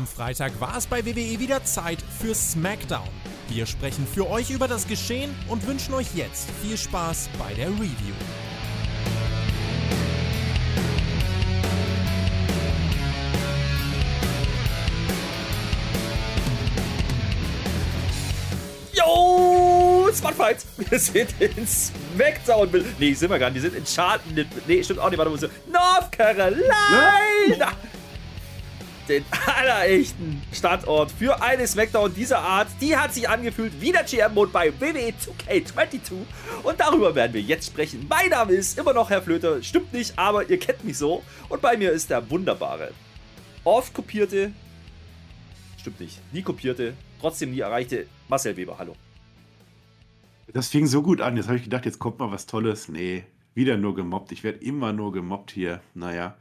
Am Freitag war es bei WWE wieder Zeit für SmackDown. Wir sprechen für euch über das Geschehen und wünschen euch jetzt viel Spaß bei der Review. Yo, Spotfight! Wir sind in Smackdown. Nee, sind wir gar nicht. Wir sind in Charlotte. Nee, stimmt auch nicht. Warte, wo sind wir? North Carolina! Den allerechten Standort für eine Smackdown dieser Art. Die hat sich angefühlt wie der GM-Mode bei WWE 2K22. Und darüber werden wir jetzt sprechen. Mein Name ist immer noch Herr Flöter. Stimmt nicht, aber ihr kennt mich so. Und bei mir ist der wunderbare, oft kopierte, stimmt nicht, nie kopierte, trotzdem nie erreichte Marcel Weber. Hallo. Das fing so gut an. Jetzt habe ich gedacht, jetzt kommt mal was Tolles. Nee, wieder nur gemobbt. Ich werde immer nur gemobbt hier. Naja.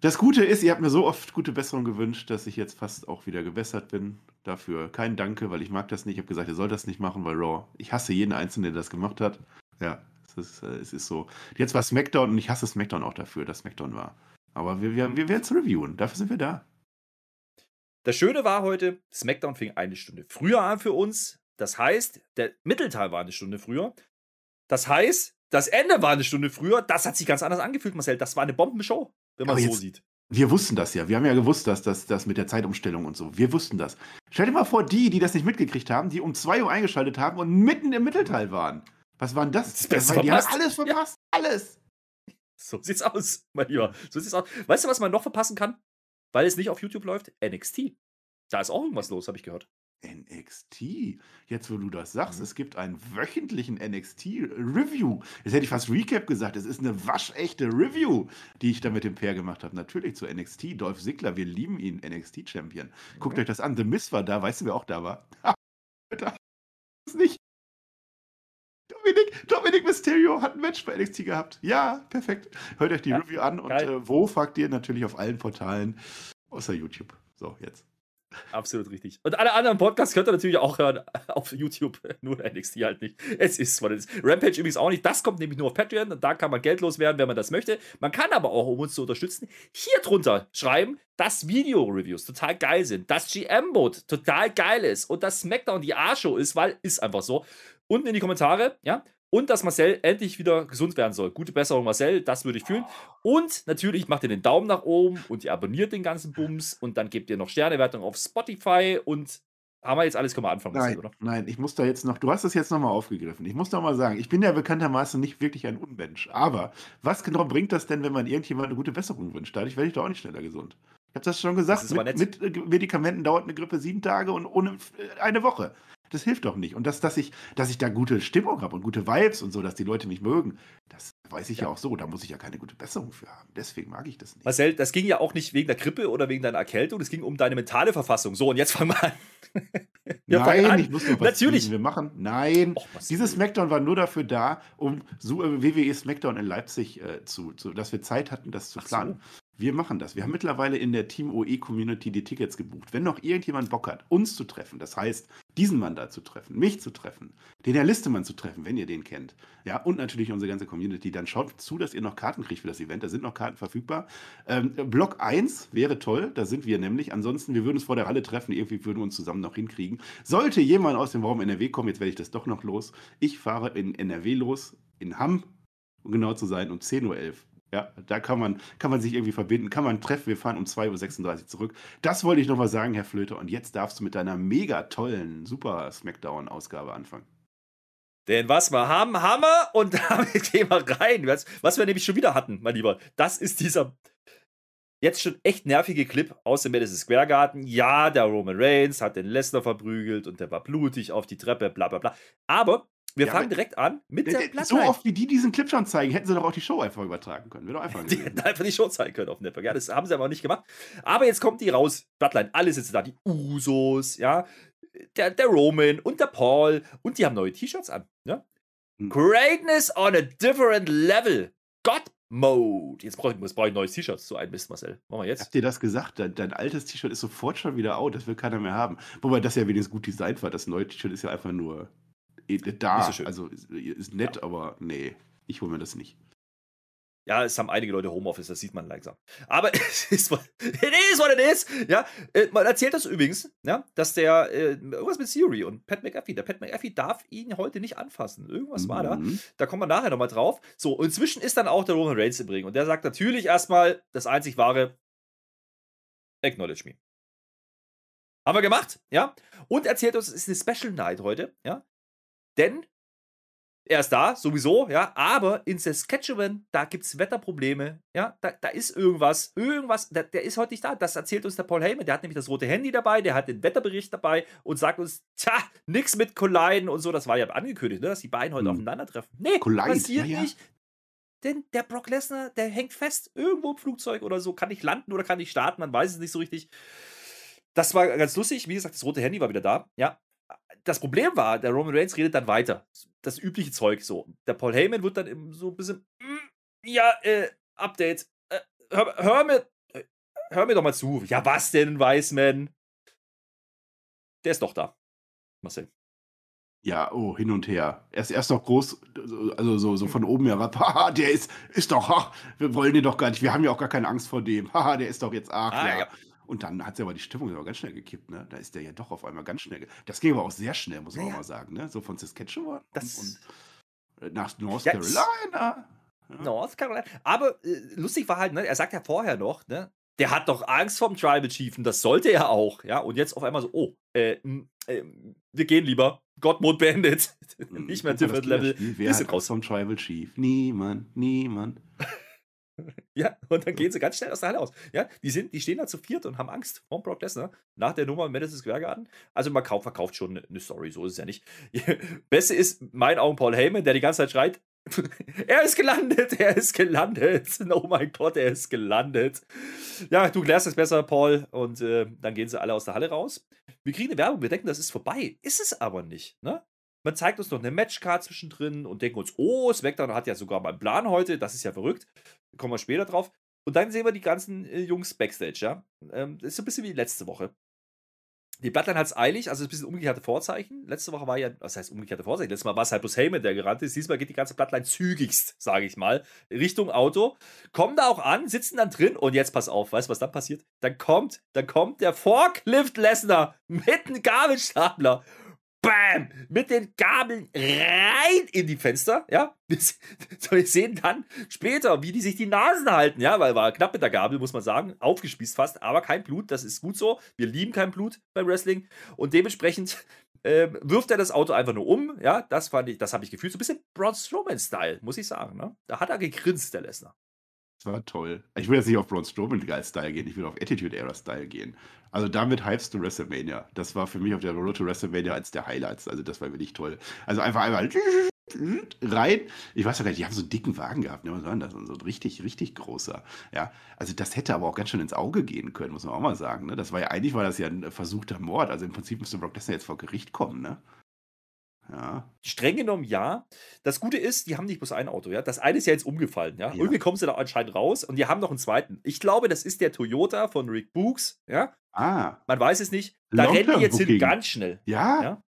Das Gute ist, ihr habt mir so oft gute Besserung gewünscht, dass ich jetzt fast auch wieder gewässert bin. Dafür kein Danke, weil ich mag das nicht. Ich habe gesagt, ihr sollt das nicht machen, weil Raw. Ich hasse jeden Einzelnen, der das gemacht hat. Ja, es ist, äh, es ist so. Jetzt war SmackDown und ich hasse SmackDown auch dafür, dass SmackDown war. Aber wir, wir, wir werden es reviewen. Dafür sind wir da. Das Schöne war heute, SmackDown fing eine Stunde früher an für uns. Das heißt, der Mittelteil war eine Stunde früher. Das heißt, das Ende war eine Stunde früher. Das hat sich ganz anders angefühlt, Marcel. Das war eine Bombenshow, wenn man es so sieht. Wir wussten das ja. Wir haben ja gewusst, dass das, das mit der Zeitumstellung und so. Wir wussten das. Stell dir mal vor, die, die das nicht mitgekriegt haben, die um 2 Uhr eingeschaltet haben und mitten im Mittelteil waren. Was waren das? Das Beste war, die haben alles verpasst. Alles. So sieht's aus, mein Lieber. So sieht's aus. Weißt du, was man noch verpassen kann? Weil es nicht auf YouTube läuft? NXT. Da ist auch irgendwas los, habe ich gehört. NXT. Jetzt, wo du das sagst, Mhm. es gibt einen wöchentlichen NXT-Review. Jetzt hätte ich fast Recap gesagt. Es ist eine waschechte Review, die ich da mit dem Pair gemacht habe. Natürlich zu NXT. Dolph Ziggler, wir lieben ihn, NXT-Champion. Guckt Mhm. euch das an. The Miz war da. Weißt du, wer auch da war? Das ist nicht. Dominik, Dominik Mysterio hat ein Match bei NXT gehabt. Ja, perfekt. Hört euch die Ja, Review an und äh, wo fragt ihr natürlich auf allen Portalen außer YouTube. So, jetzt. Absolut richtig. Und alle anderen Podcasts könnt ihr natürlich auch hören auf YouTube. Nur NXT halt nicht. Es ist, was es ist. Rampage übrigens auch nicht. Das kommt nämlich nur auf Patreon. Und da kann man geldlos werden, wenn man das möchte. Man kann aber auch, um uns zu unterstützen, hier drunter schreiben, dass Video-Reviews total geil sind. Dass GM-Mode total geil ist. Und dass SmackDown die A-Show ist, weil ist einfach so. Unten in die Kommentare, ja. Und dass Marcel endlich wieder gesund werden soll. Gute Besserung, Marcel, das würde ich fühlen. Und natürlich macht ihr den Daumen nach oben und ihr abonniert den ganzen Bums und dann gebt ihr noch Sternewertung auf Spotify und haben wir jetzt alles, können wir anfangen, Marcel, Nein, oder? nein, ich muss da jetzt noch, du hast es jetzt nochmal aufgegriffen. Ich muss noch mal sagen, ich bin ja bekanntermaßen nicht wirklich ein Unmensch. Aber was genau bringt das denn, wenn man irgendjemand eine gute Besserung wünscht? Dadurch werde ich doch auch nicht schneller gesund. Ich habe das schon gesagt, Das mit, mit äh, Medikamenten dauert eine Grippe sieben Tage und ohne äh, eine Woche. Das hilft doch nicht. Und das, dass ich, dass ich da gute Stimmung habe und gute Vibes und so, dass die Leute mich mögen, das weiß ich ja. Ja. auch so. Da muss ich ja keine gute Besserung für haben. Deswegen mag ich das nicht. Marcel, das ging ja auch nicht wegen der Grippe oder wegen deiner Erkältung, es ging um deine mentale Verfassung. So, und jetzt fangen wir an. Fangen Nein, an. ich muss noch was Natürlich. Wir machen. Nein. Och. Dieses Smackdown war nur dafür da, um so, äh, WWE Smackdown in Leipzig äh, zu, zu, dass wir Zeit hatten, das zu Ach planen. Wir machen das. Wir haben mittlerweile in der Team OE Community die Tickets gebucht. Wenn noch irgendjemand Bock hat, uns zu treffen, das heißt, diesen Mann da zu treffen, mich zu treffen, den Herr Listemann zu treffen, wenn ihr den kennt, ja, und natürlich unsere ganze Community, dann schaut zu, dass ihr noch Karten kriegt für das Event. Da sind noch Karten verfügbar. Ähm, Block 1 wäre toll, da sind wir nämlich. Ansonsten, wir würden uns vor der Halle treffen, irgendwie würden wir uns zusammen noch hinkriegen. Sollte jemand aus dem Raum NRW kommen, jetzt werde ich das doch noch los. Ich fahre in NRW los, in Hamm, um genau zu sein, um 10.11 Uhr. Ja, da kann man, kann man sich irgendwie verbinden, kann man treffen. Wir fahren um 2.36 Uhr zurück. Das wollte ich noch mal sagen, Herr Flöter. Und jetzt darfst du mit deiner mega tollen, super Smackdown-Ausgabe anfangen. Denn was wir haben, wir und damit gehen wir rein. Was, was wir nämlich schon wieder hatten, mein Lieber, das ist dieser jetzt schon echt nervige Clip aus dem Madison Square Garden. Ja, der Roman Reigns hat den Lesnar verprügelt und der war blutig auf die Treppe, bla bla bla. Aber wir Ja, fangen direkt an mit der So Bloodline. oft wie die diesen Clip schon zeigen, hätten sie doch auch die Show einfach übertragen können. Wäre doch einfach Die hätten einfach die Show zeigen können auf Network. Ja, das haben sie aber nicht gemacht. Aber jetzt kommt die raus. Bloodline, alle sitzen da. Die Usos, ja. Der, der Roman und der Paul. Und die haben neue T-Shirts an. Ja? Hm. Greatness on a different level. God Mode. Jetzt brauche ich, jetzt brauch ich neues T-Shirts zu einem Mist, Marcel. Machen wir jetzt. Habt ihr das gesagt? Dein, dein altes T-Shirt ist sofort schon wieder out. Das will keiner mehr haben. Wobei das ja wenigstens gut designt war. Das neue T-Shirt ist ja einfach nur da. Nicht so schön. Also ist, ist nett, aber nee, ich hole mir das nicht. Ja, es haben einige Leute Homeoffice, das sieht man langsam. Aber es ist, it is what it is. Ja, äh, man erzählt das übrigens, ja, dass der äh, irgendwas mit Theory und Pat McAfee, der Pat McAfee darf ihn heute nicht anfassen. Irgendwas war da. Mhm. Da kommen wir nachher nochmal drauf. So, und inzwischen ist dann auch der Roman Reigns im Ring. Und der sagt natürlich erstmal das einzig wahre: Acknowledge me. Haben wir gemacht, ja? Und erzählt uns, es ist eine Special Night heute, ja? Denn er ist da, sowieso, ja, aber in Saskatchewan, da gibt es Wetterprobleme, ja, da, da ist irgendwas, irgendwas, der, der ist heute nicht da. Das erzählt uns der Paul Heyman, der hat nämlich das rote Handy dabei, der hat den Wetterbericht dabei und sagt uns, tja, nix mit Colliden und so, das war ja angekündigt, ne, dass die beiden heute Hm. aufeinandertreffen. Nee, Collide, passiert ja. nicht. Denn der Brock Lesnar, der hängt fest irgendwo im Flugzeug oder so, kann nicht landen oder kann nicht starten, man weiß es nicht so richtig. Das war ganz lustig. Wie gesagt, das rote Handy war wieder da. Ja. Das Problem war, der Roman Reigns redet dann weiter. Das übliche Zeug so. Der Paul Heyman wird dann eben so ein bisschen, "Mm, ja, äh, Update. Äh, hör, hör mir, äh, hör mir doch mal zu. Ja, was denn, Weißman? Der ist doch da. Marcel. Ja, oh, hin und her. Er ist erst noch groß, also so, so von oben herab. Haha, der ist, ist doch, ach, wir wollen den doch gar nicht. Wir haben ja auch gar keine Angst vor dem. Haha, der ist doch jetzt, ach Ah, ja. ja. Und dann hat sie aber die Stimmung aber ganz schnell gekippt, ne? Da ist der ja doch auf einmal ganz schnell. Das ging aber auch sehr schnell, muss man Ja, auch mal sagen, ne? So von Saskatchewan Das- und, und nach North Ja, Carolina. Ja. North Carolina. Aber äh, lustig war halt, ne, er sagt ja vorher noch, ne, der hat doch Angst vom Tribal Chief und das sollte er auch, ja. Und jetzt auf einmal so, oh, äh, äh, wir gehen lieber. God Mode beendet. Mhm. Nicht mehr Different Level. Wer sind hat raus. Angst vom Tribal Chief? Niemand, niemand. Ja, und dann gehen sie ganz schnell aus der Halle aus. Ja, die, sind, die stehen da zu viert und haben Angst vor Brock Lesnar nach der Nummer im Madison Square Garden. Also man kauft, verkauft schon eine- Story, so ist es ja nicht. Beste ist, in meinen Augen, Paul Heyman, der die ganze Zeit schreit, er ist gelandet, er ist gelandet. Oh mein Gott, er ist gelandet. Ja, du klärst es besser, Paul. Und äh, dann gehen sie alle aus der Halle raus. Wir kriegen eine Werbung, wir denken, das ist vorbei. Ist es aber nicht, ne? Man zeigt uns noch eine Matchcard zwischendrin und denken uns, oh, SmackDown hat ja sogar mal einen Plan heute, das ist ja verrückt. Kommen wir später drauf. Und dann sehen wir die ganzen äh, Jungs Backstage, ja. Ähm, das ist so ein bisschen wie letzte Woche. Die Bloodline hat es eilig, also ein bisschen umgekehrte Vorzeichen. Letzte Woche war ja, was heißt umgekehrte Vorzeichen? Letztes Mal war es halt bloß Heyman, der gerannt ist. Diesmal geht die ganze Bloodline zügigst, sage ich mal, Richtung Auto. Kommen da auch an, sitzen dann drin und jetzt pass auf, weißt du, was dann passiert? Dann kommt, dann kommt der Forklift Lesnar mit einem Gabelstapler. Bam! Mit den Gabeln rein in die Fenster, ja. So, wir sehen dann später, wie die sich die Nasen halten, ja, weil war knapp mit der Gabel, muss man sagen, aufgespießt fast, aber kein Blut, das ist gut so. Wir lieben kein Blut beim Wrestling und dementsprechend ähm, wirft er das Auto einfach nur um, ja, das fand ich, das habe ich gefühlt, so ein bisschen Braun Strowman-Style, muss ich sagen, ne? Da hat er gegrinst, der Lesnar. Das war toll. Ich will jetzt nicht auf Braun Strowman-Style gehen, ich will auf Attitude-Era-Style gehen. Also damit hypest du WrestleMania. Das war für mich auf der Road to WrestleMania eins der Highlights. Also das war wirklich toll. Also einfach einmal rein. Ich weiß ja gar nicht, die haben so einen dicken Wagen gehabt. Ne? Was war das? So ein richtig, richtig großer. Ja, also das hätte aber auch ganz schön ins Auge gehen können, muss man auch mal sagen. Ne? Das war ja, eigentlich war das ja ein versuchter Mord. Also im Prinzip müsste Brock Lesnar jetzt vor Gericht kommen, ne? Ja. Streng genommen ja. Das Gute ist, die haben nicht bloß ein Auto, ja. Das eine ist ja jetzt umgefallen, ja. Ja. Irgendwie kommen sie da anscheinend raus und die haben noch einen zweiten. Ich glaube, das ist der Toyota von Rick Books, ja. Ah, Man weiß es nicht. Da rennen die jetzt hin Booking. ganz schnell. ja. Ja.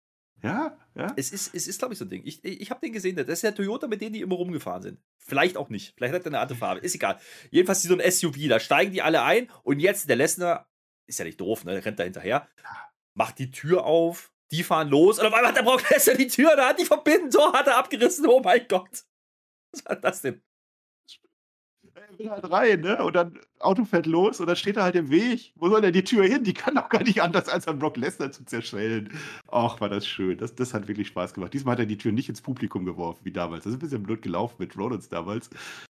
Ja, ja. Es ist, es ist glaube ich, so ein Ding. Ich, ich habe den gesehen. Das ist der Toyota, mit dem die immer rumgefahren sind. Vielleicht auch nicht. Vielleicht hat er eine andere Farbe. Ist egal. Jedenfalls so ein SUV. Da steigen die alle ein und jetzt der Lesnar, ist ja nicht doof, ne? Der rennt da hinterher, macht die Tür auf. Die fahren los und auf einmal hat der Brock Lesnar die Tür, da hat die Verbindung, hat er abgerissen. Oh mein Gott. Was war das denn? Will halt rein, ne? Und dann Auto fährt los und dann steht er halt im Weg. Wo soll denn die Tür hin? Die kann doch gar nicht anders, als an Brock Lesnar zu zerschellen. Ach, war das schön. Das, das hat wirklich Spaß gemacht. Diesmal hat er die Tür nicht ins Publikum geworfen, wie damals. Das ist ein bisschen blöd gelaufen mit Rollins damals.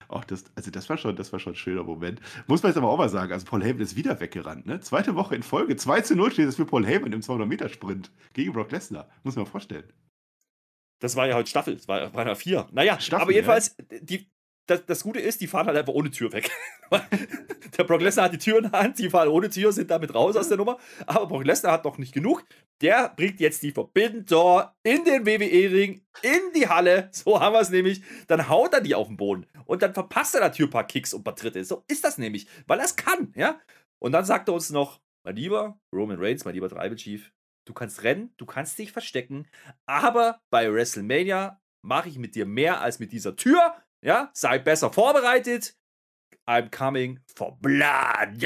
Ach, das, also das war schon, das war schon ein schöner Moment. Muss man jetzt aber auch mal sagen, also Paul Heyman ist wieder weggerannt, ne? Zweite Woche in Folge. 2 zu 0 steht es für Paul Heyman im 200-Meter-Sprint gegen Brock Lesnar. Muss man mal vorstellen. Das war ja heute Staffel, das war einer 4. Naja, Staffel, aber jedenfalls, die, das, das Gute ist, die fahren halt einfach ohne Tür weg. der Brock Lesnar hat die Tür in der Hand, die fahren ohne Tür, sind damit raus aus der Nummer. Aber Brock Lesnar hat noch nicht genug. Der bringt jetzt die Forbidden Door in den WWE-Ring, in die Halle. So haben wir es nämlich. Dann haut er die auf den Boden. Und dann verpasst er natürlich ein paar Kicks und ein paar Tritte. So ist das nämlich, weil er es kann, ja. Und dann sagt er uns noch, mein lieber Roman Reigns, mein lieber Tribal Chief, du kannst rennen, du kannst dich verstecken, aber bei WrestleMania mache ich mit dir mehr als mit dieser Tür. Ja, seid besser vorbereitet. I'm coming for blood.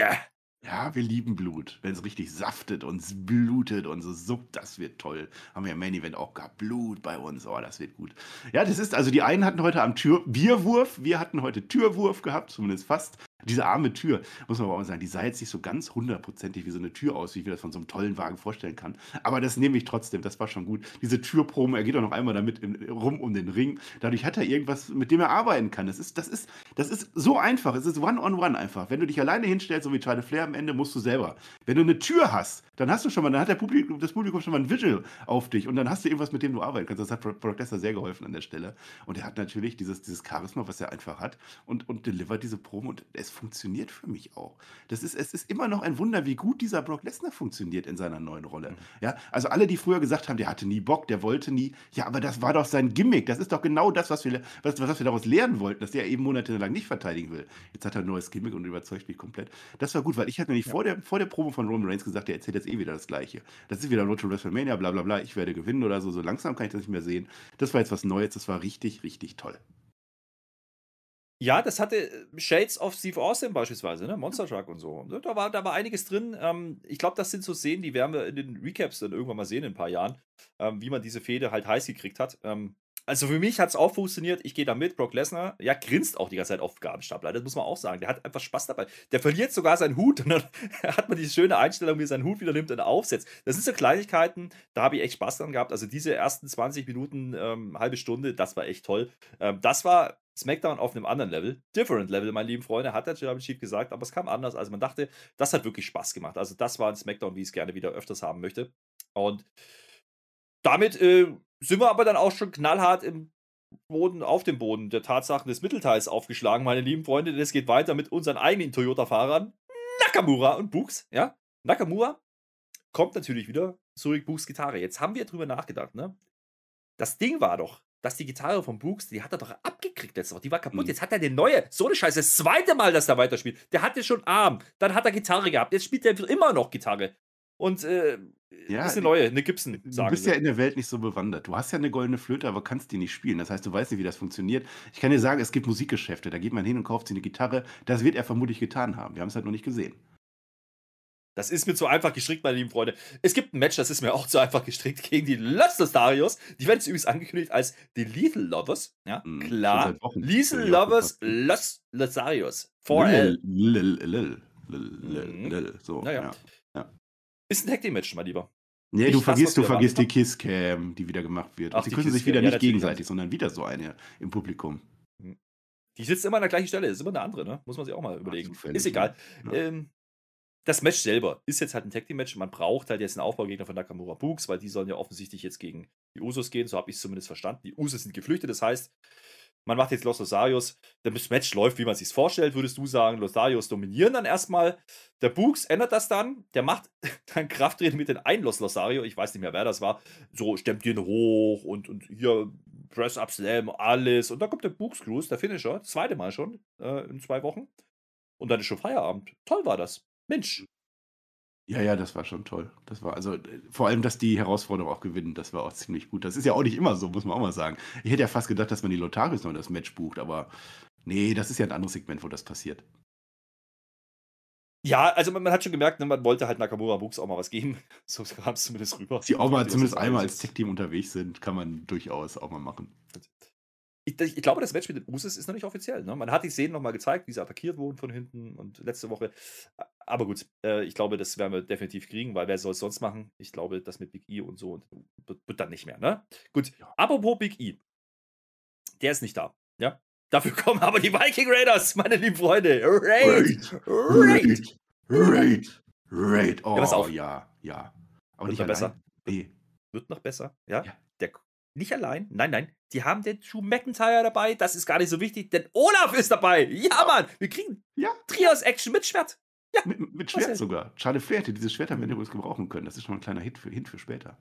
Ja, wir lieben Blut. Wenn es richtig saftet und blutet und so suppt, das wird toll. Haben wir im Main Event auch gehabt. Blut bei uns. Oh, das wird gut. Ja, das ist, also die einen hatten heute am Tür Bierwurf, wir hatten heute Türwurf gehabt, zumindest fast. Diese arme Tür, muss man aber auch sagen, die sah jetzt nicht so ganz hundertprozentig wie so eine Tür aus, wie ich mir das von so einem tollen Wagen vorstellen kann. Aber das nehme ich trotzdem, das war schon gut. Diese Türpromo, er geht auch noch einmal damit in, rum um den Ring. Dadurch hat er irgendwas, mit dem er arbeiten kann. Das ist, das ist, das ist so einfach. Es ist One-on-One -on -one einfach. Wenn du dich alleine hinstellst, so wie Charlie Flair am Ende, musst du selber. Wenn du eine Tür hast, dann hast du schon mal, dann hat Publikum, das Publikum schon mal ein Visual auf dich und dann hast du irgendwas, mit dem du arbeiten kannst. Das hat Brock Lesnar sehr geholfen an der Stelle. Und er hat natürlich dieses, dieses Charisma, was er einfach hat und, und delivert diese Promo und es funktioniert für mich auch. Das ist, es ist immer noch ein Wunder, wie gut dieser Brock Lesnar funktioniert in seiner neuen Rolle. Mhm. Ja, also alle, die früher gesagt haben, der hatte nie Bock, der wollte nie, ja, aber das war doch sein Gimmick. Das ist doch genau das, was wir, was, was wir daraus lernen wollten, dass der eben monatelang nicht verteidigen will. Jetzt hat er ein neues Gimmick und überzeugt mich komplett. Das war gut, weil ich hatte nämlich vor, der, vor der Promo von Roman Reigns gesagt, der erzählt jetzt eh wieder das Gleiche. Das ist wieder Road to WrestleMania, bla bla bla, ich werde gewinnen oder so. So langsam kann ich das nicht mehr sehen. Das war jetzt was Neues, das war richtig, richtig toll. Ja, das hatte äh, Shades of Steve Austin beispielsweise, ne? Monster Truck und so. Da war, da war einiges drin. Ähm, ich glaube, das sind so Szenen, die werden wir in den Recaps dann irgendwann mal sehen in ein paar Jahren, ähm, wie man diese Fehde halt heiß gekriegt hat. Ähm, also für mich hat es auch funktioniert. Ich gehe da mit. Brock Lesnar, ja, grinst auch die ganze Zeit auf Gabelstapler. Das muss man auch sagen. Der hat einfach Spaß dabei. Der verliert sogar seinen Hut und dann hat man diese schöne Einstellung, wie er seinen Hut wieder nimmt und aufsetzt. Das sind so Kleinigkeiten, da habe ich echt Spaß dran gehabt. Also diese ersten 20 Minuten, ähm, halbe Stunde, das war echt toll. Ähm, das war SmackDown auf einem anderen Level. Different Level, meine lieben Freunde, hat der German Chief gesagt, aber es kam anders, als man dachte. Das hat wirklich Spaß gemacht. Also das war ein SmackDown, wie ich es gerne wieder öfters haben möchte. Und damit äh, sind wir aber dann auch schon knallhart im Boden, auf dem Boden der Tatsachen des Mittelteils aufgeschlagen, meine lieben Freunde. Denn es geht weiter mit unseren eigenen Toyota-Fahrern, Nakamura und Books, ja. Nakamura kommt natürlich wieder zurück, Books Gitarre. Jetzt haben wir drüber nachgedacht, ne? Das Ding war doch, dass die Gitarre von Brooks, die hat er doch abgekriegt letzte Woche. Die war kaputt. Mhm. Jetzt hat er eine neue. So eine Scheiße. Das zweite Mal, dass er weiterspielt. Der hatte schon Arm. Dann hat er Gitarre gehabt. Jetzt spielt er immer noch Gitarre. Und äh, Ja, ist eine neue, eine Gibson, Du sagen bist sie. ja in der Welt nicht so bewandert. Du hast ja eine goldene Flöte, aber kannst die nicht spielen. Das heißt, du weißt nicht, wie das funktioniert. Ich kann dir sagen, es gibt Musikgeschäfte. Da geht man hin und kauft sich eine Gitarre. Das wird er vermutlich getan haben. Wir haben es halt noch nicht gesehen. Das ist mir zu einfach gestrickt, meine lieben Freunde. Es gibt ein Match, das ist mir auch zu einfach gestrickt gegen die Los Lostarios. Die werden jetzt übrigens angekündigt als die Lethal Lovers. Ja, Mhm, klar. Lethal ich Lovers Lostarios. 4L. Lil, lil, lil, lil, lil, Mhm. So, Naja. ja. Ist ein Tag Team Match, mein Lieber. Nee, Nicht du vergisst, du vergisst die erwarten Kisscam, die wieder gemacht wird. Ach, Und sie die küssen sich wieder ja, nicht gegenseitig, sondern wieder so eine im Publikum. Die sitzt immer an der gleichen Stelle, ist immer eine andere, ne? Muss man sich auch mal überlegen. zufällig, ist egal. Ja. Ähm, das Match selber ist jetzt halt ein Tag Team Match. Man braucht halt jetzt einen Aufbaugegner von Nakamura Books, weil die sollen ja offensichtlich jetzt gegen die Usos gehen. So habe ich es zumindest verstanden. Die Usos sind geflüchtet, das heißt, man macht jetzt Los Losarios. Das Match läuft, wie man sich vorstellt, würdest du sagen. Losarios dominieren dann erstmal. Der Books ändert das dann. Der macht dann Krafttraining mit den einen Los Losario. Ich weiß nicht mehr, wer das war. So stemmt ihn hoch und, und hier Press-Up Slam, alles. Und dann kommt der Books Cruise, der Finisher. Zweite Mal schon äh, in zwei Wochen. Und dann ist schon Feierabend. Toll war das. Mensch. Ja, ja, das war schon toll. Das war also vor allem, dass die Herausforderung auch gewinnen, das war auch ziemlich gut. Das ist ja auch nicht immer so, muss man auch mal sagen. Ich hätte ja fast gedacht, dass man die Lotarius noch in das Match bucht, aber nee, das ist ja ein anderes Segment, wo das passiert. Ja, also man, man hat schon gemerkt, ne, man wollte halt Nakamura Books auch mal was geben. So kam es zumindest rüber. Sie auch mal zumindest einmal als. Tech-Team unterwegs sind, kann man durchaus auch mal machen. Ich, ich glaube, das Match mit den Usos ist noch nicht offiziell. Ne? Man hat die Szenen nochmal gezeigt, wie sie attackiert wurden von hinten und letzte Woche. Aber gut, äh, ich glaube, das werden wir definitiv kriegen, weil wer soll es sonst machen? Ich glaube, das mit Big E und so und wird, dann nicht mehr. Ne? Gut, Ja. apropos Big E. Der ist nicht da. Ja? Dafür kommen aber die Viking Raiders, meine lieben Freunde. Raid! Raid! Raid! Raid! Oh, auf. ja, ja. Aber Wird nicht besser. Nee. Wird noch besser. Ja? Ja. Nicht allein. Nein, nein. Die haben den Drew McIntyre dabei. Das ist gar nicht so wichtig, denn Olaf ist dabei. Ja, Mann. Wir kriegen Ja. Trios-Action mit Schwert. Mit, mit Was Schwert denn? sogar. Schade Flair hätte dieses Schwert am Ende übrigens gebrauchen können. Das ist schon ein kleiner Hit für, Hint für später.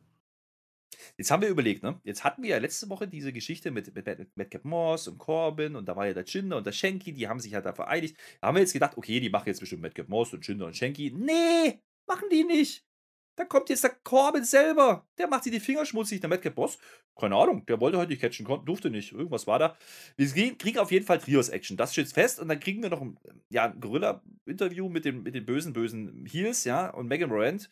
Jetzt haben wir überlegt, ne? Jetzt hatten wir ja letzte Woche diese Geschichte mit, mit, mit Madcap Moss und Corbin und da war ja der Jinder und der Shanky, die haben sich halt da vereinigt. Da haben wir jetzt gedacht, okay, die machen jetzt bestimmt Madcap Moss und Jinder und Shanky. Nee, machen die nicht. Dann kommt jetzt der Corbin selber. Der macht sich die Finger schmutzig. Der Madcap Boss, keine Ahnung, der wollte heute nicht catchen, konnte, durfte nicht. Irgendwas war da. Wir kriegen auf jeden Fall Trios-Action. Das steht fest. Und dann kriegen wir noch ein, ja, ein Gorilla-Interview mit den, mit den bösen, bösen Heels, ja. Und Megan Morant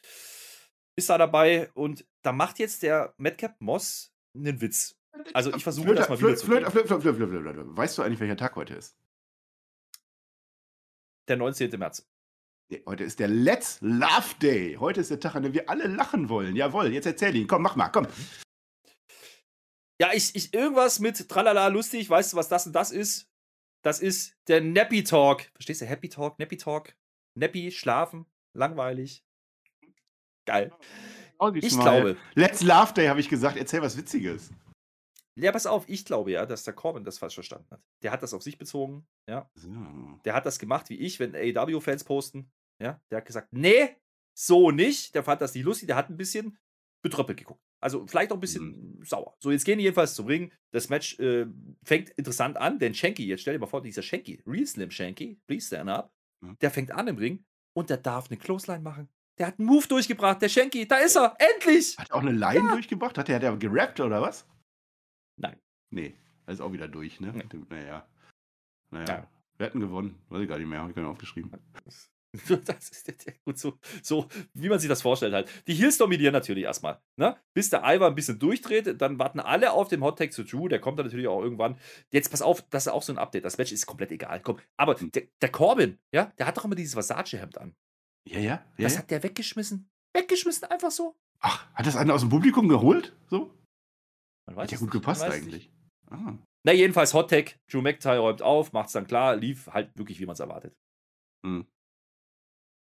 ist da dabei. Und da macht jetzt der Madcap Moss einen Witz. Also ich versuche das mal wieder zu Flöte, Flöte, Flöte, Flöte, Weißt du eigentlich, welcher Tag heute ist? Der 19. März. Nee, heute ist der Let's Love Day. Heute ist der Tag, an dem wir alle lachen wollen. Jawohl, jetzt erzähl ihn. Komm, mach mal, komm. Ja, ich, ich irgendwas mit tralala lustig. Weißt du, was das und das ist? Das ist der Nappy Talk. Verstehst du? Happy Talk, Nappy Talk. Nappy, schlafen, langweilig. Geil. Ich glaube. Let's Love Day, habe ich gesagt. Erzähl was Witziges. Ja, pass auf, ich glaube ja, dass der Corbin das falsch verstanden hat. Der hat das auf sich bezogen, ja. So. Der hat das gemacht wie ich, wenn AEW-Fans posten. Ja, der hat gesagt, nee, so nicht. Der fand das nicht lustig, der hat ein bisschen betröppelt geguckt. Also vielleicht auch ein bisschen mhm. sauer. So, jetzt gehen die jedenfalls zum Ring. Das Match äh, fängt interessant an, denn Shanky, jetzt stell dir mal vor, dieser Shanky, Real Slim Shanky, please stand up, mhm. der fängt an im Ring und der darf eine Clothesline machen. Der hat einen Move durchgebracht, der Shanky, da ist er, endlich! Hat er auch eine Line ja. durchgebracht? Hat der, der gerappt oder was? Nein. Nee, das ist auch wieder durch, ne? Nee. Naja. Naja. Ja. Wir hätten gewonnen. Weiß ich gar nicht mehr, habe ich gar nicht aufgeschrieben. Das ist ja gut so, so, wie man sich das vorstellt halt. Die Heels dominieren natürlich erstmal. Ne? Bis der Ivar ein bisschen durchdreht, dann warten alle auf den Hot Tag zu Drew. Der kommt dann natürlich auch irgendwann. Jetzt pass auf, das ist auch so ein Update. Das Match ist komplett egal. Komm. Aber hm. der, der Corbin, ja, der hat doch immer dieses Versace-Hemd an. Ja, ja. ja das ja. hat der weggeschmissen. Weggeschmissen, einfach so. Ach, hat das einer aus dem Publikum geholt? So? Man weiß Hat ja gut gepasst eigentlich. Ah. Na, jedenfalls Hot Tech. Drew McIntyre räumt auf, macht's dann klar, lief halt wirklich, wie man es erwartet. Hm.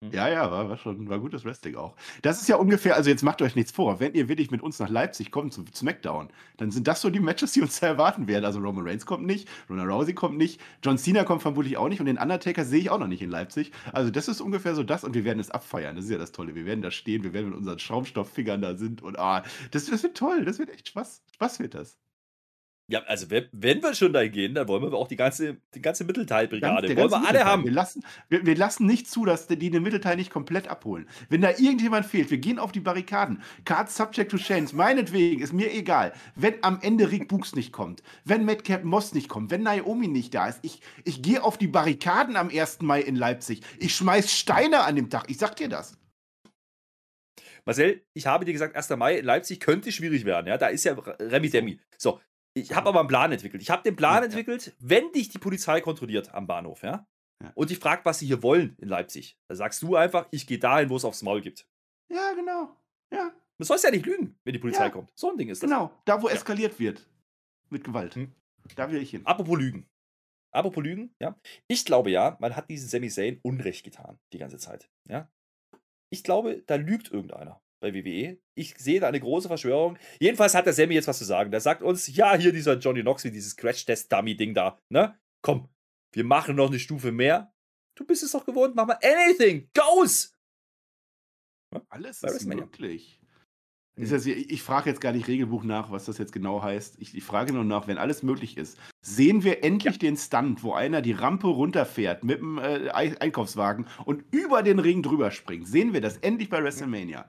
Hm. Ja, ja, war, war schon, war gutes Wrestling auch. Das ist ja ungefähr, also jetzt macht euch nichts vor, wenn ihr wirklich mit uns nach Leipzig kommt zu SmackDown, dann sind das so die Matches, die uns erwarten werden. Also Roman Reigns kommt nicht, Ronda Rousey kommt nicht, John Cena kommt vermutlich auch nicht und den Undertaker sehe ich auch noch nicht in Leipzig. Also das ist ungefähr so das und wir werden es abfeiern. Das ist ja das Tolle. Wir werden da stehen, wir werden mit unseren Schaumstofffingern da sind und ah, das, das wird toll, das wird echt Spaß. Spaß wird das. Ja, also wenn, wenn wir schon da gehen, dann wollen wir auch die ganze, die ganze Mittelteilbrigade. Wollen wir alle haben. Wir lassen, wir, wir, lassen nicht zu, dass die den Mittelteil nicht komplett abholen. Wenn da irgendjemand fehlt, wir gehen auf die Barrikaden. Card subject to change. Meinetwegen, ist mir egal. Wenn am Ende Rick Books nicht kommt, wenn Madcap Moss nicht kommt, wenn Naomi nicht da ist, ich, ich gehe auf die Barrikaden am 1. Mai in Leipzig. Ich schmeiß Steine an dem Tag. Ich sag dir das. Marcel, ich habe dir gesagt, 1. Mai in Leipzig könnte schwierig werden. Ja, da ist ja Remi Demi. So, ich habe aber einen Plan entwickelt. Ich habe den Plan ja, entwickelt, wenn dich die Polizei kontrolliert am Bahnhof, ja, ja. und dich fragt, was sie hier wollen in Leipzig, dann sagst du einfach, ich gehe dahin, wo es aufs Maul gibt. Ja, genau. Ja. Du sollst ja nicht lügen, wenn die Polizei ja. kommt. So ein Ding ist das. Genau, da wo eskaliert wird. Mit Gewalt. Hm. Da will ich hin. Apropos Lügen. Apropos Lügen, ja. Ich glaube ja, man hat diesen Sami Zayn Unrecht getan, die ganze Zeit. Ja. Ich glaube, da lügt irgendeiner bei WWE. Ich sehe da eine große Verschwörung. Jedenfalls hat der Sammy jetzt was zu sagen. Der sagt uns, ja, hier dieser Johnny Knoxville, dieses Crash-Test-Dummy-Ding da, ne? Komm, wir machen noch eine Stufe mehr. Du bist es doch gewohnt, mach mal anything, goes! Alles ist möglich. Ist das, ich, ich frage jetzt gar nicht Regelbuch nach, was das jetzt genau heißt. Ich, ich frage nur nach, wenn alles möglich ist, sehen wir endlich ja. den Stunt, wo einer die Rampe runterfährt mit dem äh, Einkaufswagen und über den Ring drüber springt. Sehen wir das endlich bei WrestleMania?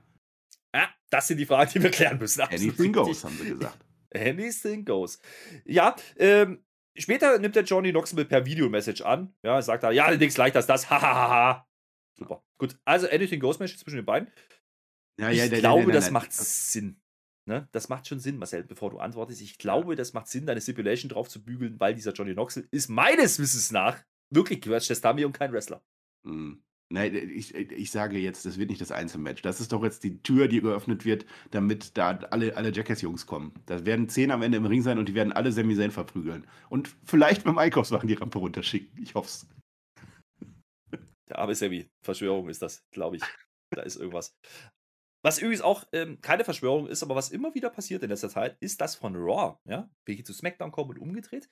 Ja, das sind die Fragen, die wir klären müssen. Anything goes, haben sie gesagt. Anything goes. Ja, ähm, später nimmt der Johnny Knoxville per Videomessage an. Ja, sagt er, ja, nichts leichter als das. Hahaha. Super. Gut, also Anything Goes Match zwischen den beiden. Ja, ja, ich der, glaube, der, der, das macht Sinn. Ne? Das macht schon Sinn, Marcel, bevor du antwortest. Ich glaube, das macht Sinn, deine Stipulation drauf zu bügeln, weil dieser Johnny Knoxville ist meines Wissens nach wirklich Quatsch Testami und kein Wrestler. Mhm. Nein, ich, ich sage jetzt, das wird nicht das Einzelmatch. Das ist doch jetzt die Tür, die geöffnet wird, damit da alle, alle Jackass-Jungs kommen. Da werden zehn am Ende im Ring sein und die werden alle Sami Zayn verprügeln. Und vielleicht dem Einkaufswagen die Rampe runterschicken. Ich hoffe es. Der arme Sammy. Verschwörung ist das, glaube ich. Da ist irgendwas. Was übrigens auch ähm, keine Verschwörung ist, aber was immer wieder passiert in letzter Zeit, ist das von Raw. Ja? Welche zu SmackDown kommen und umgedreht.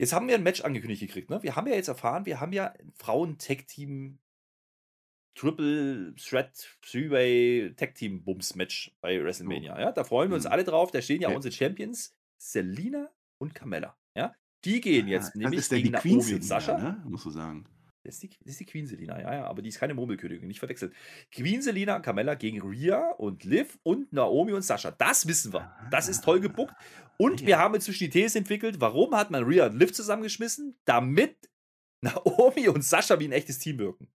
Jetzt haben wir ein Match angekündigt gekriegt. Ne? Wir haben ja jetzt erfahren, wir haben ja Frauen-Tech-Team Triple Threat Three-Way Tag Team Bums Match bei WrestleMania. Ja, da freuen wir uns mhm. alle drauf. Da stehen ja okay. unsere Champions Selina und Carmella. Ja, die gehen jetzt ah, nämlich gegen Naomi und Sascha. Ne? Musst du sagen. Das ist, die, das ist die Queen Selina, ja, ja, aber die ist keine Murmelkönigin, nicht verwechseln. Queen Selina und Carmella gegen Rhea und Liv und Naomi und Sascha. Das wissen wir. Das ist toll gebuckt. Und Ah, ja. wir haben inzwischen die These entwickelt, warum hat man Rhea und Liv zusammengeschmissen? Damit Naomi und Sascha wie ein echtes Team wirken.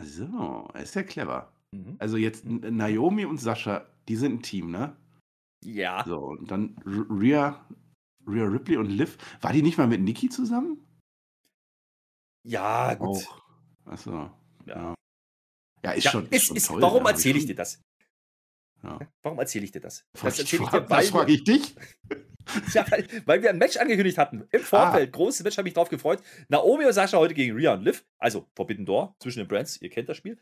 So, ist ja clever. Mhm. Also jetzt N- Naomi und Sascha, die sind ein Team, ne? Ja. So, und dann R- Rhea, Rhea Ripley und Liv. War die nicht mal mit Nikki zusammen? Ja, gut. Auch. Achso. Ja. Ja. Ja, ist Ja, schon. ist, schon ist, toll, warum erzähle ich dir das? Ja. Warum erzähle ich dir das? Das ich- dir, Das frage wir, ich dich. ja, weil, weil wir ein Match angekündigt hatten. Im Vorfeld. Großes Match, habe mich drauf gefreut. Naomi und Sascha heute gegen Rhea und Liv. Also Forbidden Door zwischen den Brands. Ihr kennt das Spiel.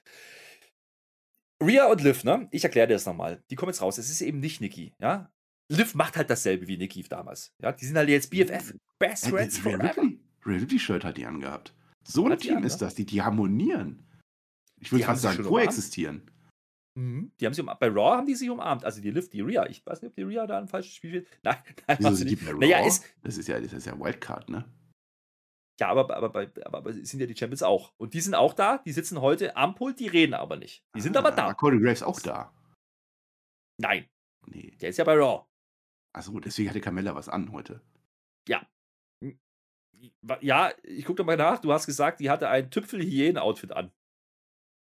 Rhea und Liv, ne? Ich erkläre dir das nochmal. Die kommen jetzt raus. Es ist eben nicht Nikki, ja? Liv macht halt dasselbe wie Nikki damals. Ja? Die sind halt jetzt BFF. Best Äh, Friends forever. Ripley, Rhea Ripley Shirt hat die angehabt. So ein Hat die Team an, ist ne? das. Die, die harmonieren. Ich würde fast sagen, koexistieren. Mhm. Die haben sie um, bei Raw haben die sich umarmt. Also die Liv, die Rhea. Ich weiß nicht, ob die Rhea da ein falsches Spiel spielt. Nein, nein, Wieso sie die nicht. bei Naja, Raw? ist, Das ist ja, das ist ja Wildcard, ne? Ja, aber, aber, aber, aber, sind ja die Champions auch. Und die sind auch da, die sitzen heute am Pult, die reden aber nicht. Die sind Ah, aber da. War Cody Graves auch da? Nein, Nee. der ist ja bei Raw. Achso, deswegen hatte Carmella was an heute. Ja, ich gucke doch mal nach. Du hast gesagt, die hatte ein Tüpfel-Hyänen-Outfit an.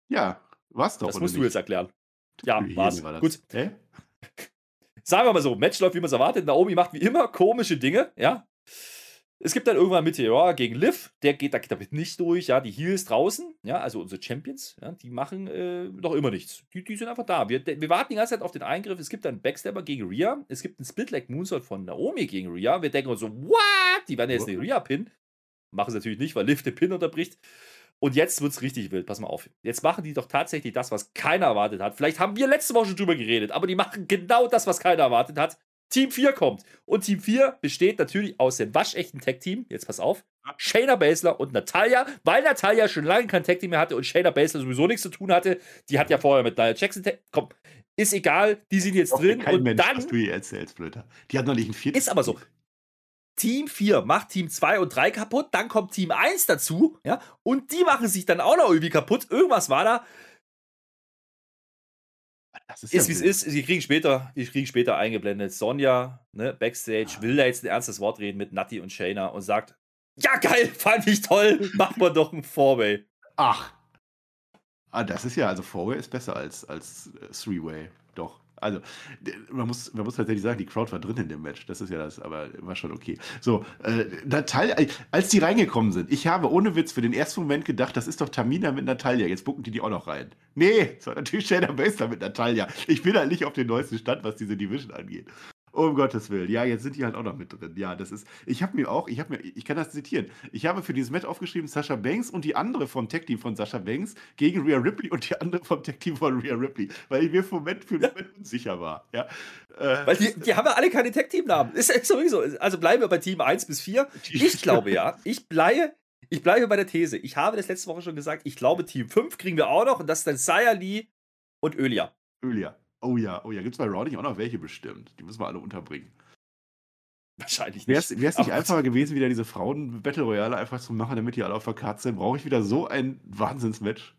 Ja, war's doch. das musst du nicht? jetzt erklären. Ja, war's. war das. Gut. Hä? Sagen wir mal so, Match läuft, wie man es erwartet. Naomi macht wie immer komische Dinge, ja. Es gibt dann irgendwann Meteor gegen Liv, der geht, da geht damit nicht durch, ja. Die Heels draußen, ja, also unsere Champions, ja, die machen äh, noch immer nichts. Die, die sind einfach da. Wir, wir warten die ganze Zeit auf den Eingriff. Es gibt dann einen Backstabber gegen Rhea, es gibt einen Split-Leg Moonsault von Naomi gegen Rhea. Wir denken uns so, what? Die werden jetzt eine Rhea-Pin. Machen sie natürlich nicht, weil Liv den Pin unterbricht. Und jetzt wird es richtig wild. Pass mal auf. Jetzt machen die doch tatsächlich das, was keiner erwartet hat. Vielleicht haben wir letzte Woche schon drüber geredet, aber die machen genau das, was keiner erwartet hat. Team 4 kommt. Und Team 4 besteht natürlich aus dem waschechten Tag-Team. Jetzt pass auf. Shayna Baszler und Natalia, weil Natalia schon lange kein Tag-Team mehr hatte und Shayna Baszler sowieso nichts zu tun hatte. Die hat ja vorher mit Nia Jackson. Komm, ist egal. Die sind jetzt drin. kein Und Mensch, dann was du hier erzählst, Blöder. Die hat noch nicht ein viertes. ist aber so. Team 4 macht Team 2 und 3 kaputt, dann kommt Team 1 dazu, ja, und die machen sich dann auch noch irgendwie kaputt. Irgendwas war da. Das ist, Ist ja wie es ist. Sie kriegen später, die kriegen später eingeblendet. Sonja, ne, Backstage, will da jetzt ein ernstes Wort reden mit Natti und Shayna und sagt: Ja, geil, fand ich toll, machen wir doch ein Four-Way. Ach. Ah, das ist ja, also Four-Way ist besser als, als äh, Three-Way. Doch. Also, man muss, man muss tatsächlich sagen, die Crowd war drin in dem Match. Das ist ja das, aber war schon okay. So, äh, Natalia, äh, als die reingekommen sind, ich habe ohne Witz für den ersten Moment gedacht, das ist doch Tamina mit Natalia. Jetzt bucken die die auch noch rein. Nee, es war natürlich Shayna Baszler mit Natalia. Ich bin halt nicht auf den neuesten Stand, was diese Division angeht. Um Gottes Willen. Ja, jetzt sind die halt auch noch mit drin. Ja, das ist. Ich habe mir auch, ich habe mir, ich kann das zitieren. Ich habe für dieses Match aufgeschrieben, Sascha Banks und die andere vom Tech-Team von Sascha Banks gegen Rhea Ripley und die andere vom Tech-Team von Rhea Ripley, weil ich mir für einen Moment, für einen Moment unsicher war. Ja. Äh, Weil die, die haben ja alle keine Tag-Team-Namen. Ist, ist sowieso. Also bleiben wir bei Team 1 bis 4. Ich glaube ja. Ich bleibe, ich bleibe bei der These. Ich habe das letzte Woche schon gesagt, ich glaube, Team 5 kriegen wir auch noch und das ist dann Saya Lee und Ölia. Ölia. Oh ja, oh ja. Gibt es bei Raw nicht auch noch welche bestimmt? Die müssen wir alle unterbringen. Wahrscheinlich Wäre nicht. es nicht einfacher gewesen, wieder diese Frauen-Battle Royale einfach zu machen, damit die alle auf der Karte sind? Brauche ich wieder so ein Wahnsinnsmatch?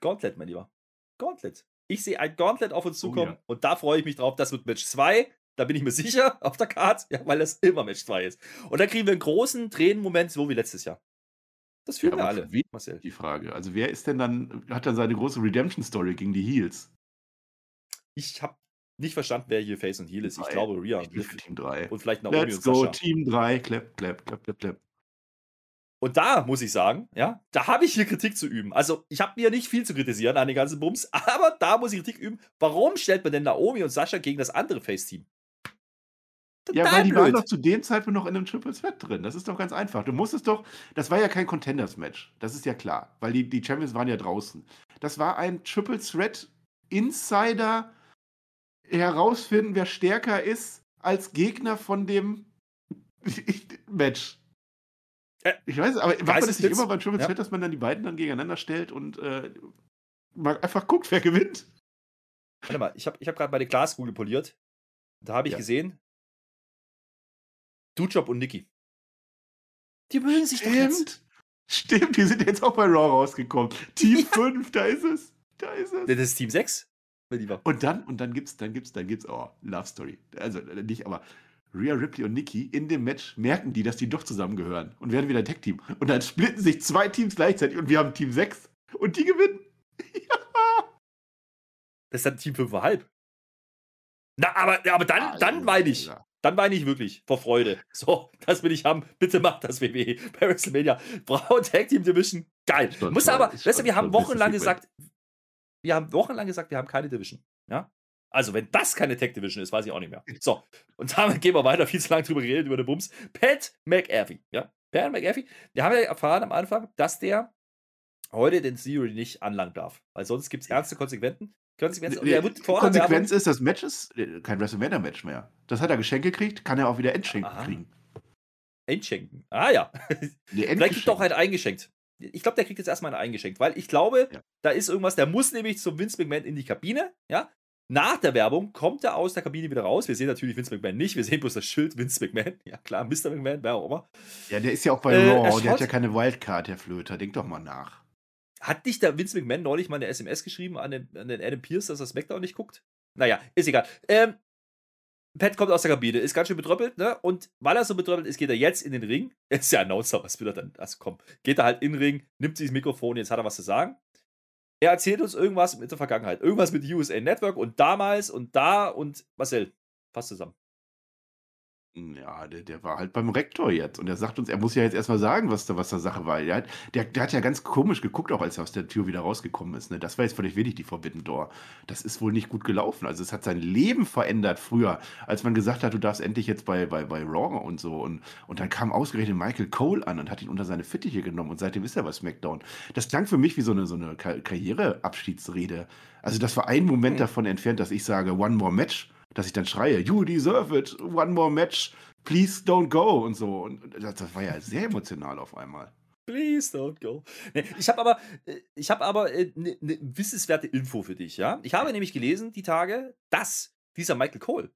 Gauntlet, mein Lieber. Gauntlet. Ich sehe ein Gauntlet auf uns Oh zukommen ja. und da freue ich mich drauf. Das wird Match 2. Da bin ich mir sicher auf der Karte, ja, weil das immer Match 2 ist. Und dann kriegen wir einen großen Tränenmoment, so wie letztes Jahr. Das fühlen wir aber alle, wen Marcel. Die Frage. Also wer ist denn dann, hat dann seine große Redemption-Story gegen die Heels? Ich habe nicht verstanden, wer hier Face und Heel ist. Ich Drei. glaube, Rhea Ich und für Team 3. und vielleicht Naomi Let's und go, Sascha. Team 3. Clap, clap, clap, clap, clap. Und da muss ich sagen, ja, da habe ich hier Kritik zu üben. Also, ich habe mir nicht viel zu kritisieren an den ganzen Bums, aber da muss ich Kritik üben. Warum stellt man denn Naomi und Sascha gegen das andere Face-Team? Ja, weil die waren blöd. doch zu dem Zeitpunkt noch in einem Triple Threat drin. Das ist doch ganz einfach. Du musstest doch, das war ja kein Contenders-Match. Das ist ja klar, weil die, die Champions waren ja draußen. Das war ein Triple Threat Insider herausfinden, wer stärker ist als Gegner von dem Match. Äh, Ich weiß, aber macht man das nicht immer beim Triple Ja. Threat, dass man dann die beiden dann gegeneinander stellt und äh, mal einfach guckt, wer gewinnt? Warte mal, ich habe ich hab gerade meine Glaskugel poliert. Da habe ich Ja. gesehen, Dujob und Niki. Die mögen sich doch jetzt. Stimmt. Die sind jetzt auch bei Raw rausgekommen. Team ja. 5, da ist es. Da ist es. Das ist Team 6, mein Lieber. Und dann, und dann gibt's, dann gibt's, dann gibt's, oh, Love Story. Also äh, nicht, aber Rhea Ripley und Nikki in dem Match merken die, dass die doch zusammengehören und werden wieder ein Tech-Team. Und dann splitten sich zwei Teams gleichzeitig und wir haben Team 6 und die gewinnen. ja. Das ist dann Team 5,5. Na, aber, aber dann, ah, dann weine ich. Dann weine ich wirklich vor Freude. So, das will ich haben. Bitte macht das WWE bei WrestleMania. Frauen Tag Team Division. Geil. Muss aber, weißt du, wir haben wochenlang gesagt, wir haben wochenlang gesagt, wir haben keine Division. Ja? Also, wenn das keine Tech Division ist, weiß ich auch nicht mehr. So, und damit gehen wir weiter. Viel zu lange drüber geredet, über den Bums. Pat McAfee. Ja, Pat McAfee. Wir haben ja erfahren am Anfang, dass der heute den Theory nicht anlangen darf. Weil sonst gibt es ernste Konsequenzen. Konsequenz, die Konsequenz ist, das Match ist äh, kein WrestleMania-Match mehr. Das hat er geschenkt gekriegt, kann er auch wieder Endschenken Aha. kriegen. Endschenken? Ah ja. Vielleicht kriegt doch halt eingeschenkt. Ich glaube, der kriegt jetzt erstmal ein eingeschenkt, weil ich glaube, ja. da ist irgendwas, der muss nämlich zum Vince McMahon in die Kabine, ja. Nach der Werbung kommt er aus der Kabine wieder raus. Wir sehen natürlich Vince McMahon nicht. Wir sehen bloß das Schild Vince McMahon. Ja, klar, Mr. McMahon, wer auch immer. Ja, der ist ja auch bei äh, Raw. Der hat ja keine Wildcard, Herr Flöter. Denk doch mal nach. Hat nicht der Vince McMahon neulich mal eine SMS geschrieben an den, an den Adam Pierce, dass er SmackDown nicht guckt? Naja, ist egal. Ähm, Pat kommt aus der Kabine, ist ganz schön betröppelt, ne? Und weil er so betröppelt ist, geht er jetzt in den Ring. Ist ja Announcer, was will er dann? Also komm, geht er halt in den Ring, nimmt sich das Mikrofon, jetzt hat er was zu sagen. Er erzählt uns irgendwas mit der Vergangenheit. Irgendwas mit USA Network und damals und da und Marcel, fast zusammen. Ja, der, der war halt beim Rektor jetzt und er sagt uns, er muss ja jetzt erstmal sagen, was da, was da Sache war. Der, der, der hat ja ganz komisch geguckt, auch als er aus der Tür wieder rausgekommen ist. Ne? Das war jetzt völlig wenig, die Forbidden Door. Das ist wohl nicht gut gelaufen. Also es hat sein Leben verändert früher, als man gesagt hat, du darfst endlich jetzt bei, bei, bei Raw und so. Und, und dann kam ausgerechnet Michael Cole an und hat ihn unter seine Fittiche genommen und seitdem ist er bei SmackDown. Das klang für mich wie so eine, so eine Karriereabschiedsrede. Also das war ein Moment mhm. davon entfernt, dass ich sage, one more match dass ich dann schreie, you deserve it, one more match, please don't go und so. Und das, das war ja sehr emotional auf einmal. Please don't go. Ich habe aber, äh, ich habe aber eine äh, ne, wissenswerte Info für dich, ja. Ich habe nämlich gelesen die Tage, dass dieser Michael Cole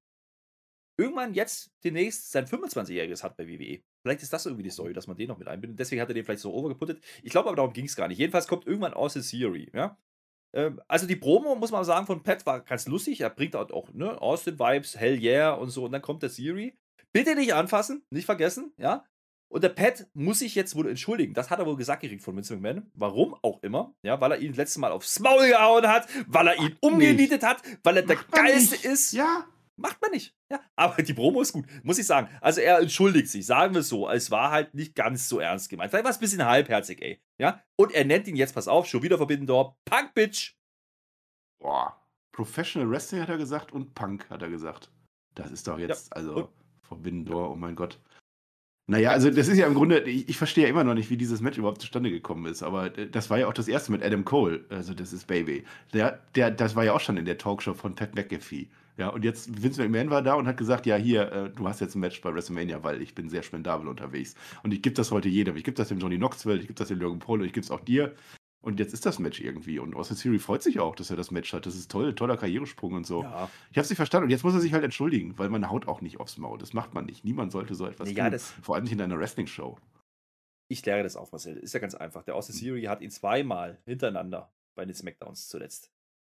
irgendwann jetzt demnächst sein 25-Jähriges hat bei WWE. Vielleicht ist das irgendwie die Story, dass man den noch mit einbindet. Deswegen hat er den vielleicht so overgeputtet. Ich glaube aber darum ging es gar nicht. Jedenfalls kommt irgendwann Austin Theory, ja. Ähm, also die Promo, muss man sagen, von Pat war ganz lustig. Er bringt halt auch ne, Austin-Vibes, Hell yeah und so. Und dann kommt der Siri. Bitte nicht anfassen, nicht vergessen, ja. Und der Pat muss sich jetzt wohl entschuldigen. Das hat er wohl gesagt gekriegt von Vince McMahon. Warum auch immer. Ja, weil er ihn das letzte Mal aufs Maul gehauen hat, weil er ihn umgenietet hat, weil er Macht der Geilste ist. Ja. Macht man nicht. Ja, aber die Promo ist gut, muss ich sagen. Also er entschuldigt sich, sagen wir es so. Es war halt nicht ganz so ernst gemeint. Vielleicht war es ein bisschen halbherzig, ey. Ja, und er nennt ihn jetzt, pass auf, schon wieder verbinden dort, Punk Bitch. Boah. Professional Wrestling hat er gesagt und Punk hat er gesagt. Das ist doch jetzt, ja. also, verbinden Door, oh mein Gott. Naja, also das ist ja im Grunde, ich, ich, verstehe ja immer noch nicht, wie dieses Match überhaupt zustande gekommen ist, aber das war ja auch das erste mit Adam Cole, also das ist Baby. Der, der, das war ja auch schon in der Talkshow von Pat McAfee. Ja, und jetzt Vince McMahon war da und hat gesagt, ja, hier, äh, du hast jetzt ein Match bei WrestleMania, weil ich bin sehr spendabel unterwegs. Und ich gebe das heute jedem. Ich gebe das dem Johnny Knoxville, ich gebe das dem Logan Paul und ich gebe es auch dir. Und jetzt ist das Match irgendwie. Und Austin Theory freut sich auch, dass er das Match hat. Das ist toll, toller Karrieresprung und so. Ja. Ich habe es nicht verstanden. Und jetzt muss er sich halt entschuldigen, weil man haut auch nicht aufs Maul. Das macht man nicht. Niemand sollte so etwas ja, tun. Vor allem nicht in einer Wrestling-Show. Ich kläre das auf, Marcel. Ist ja ganz einfach. Der Austin Theory hat ihn zweimal hintereinander bei den Smackdowns zuletzt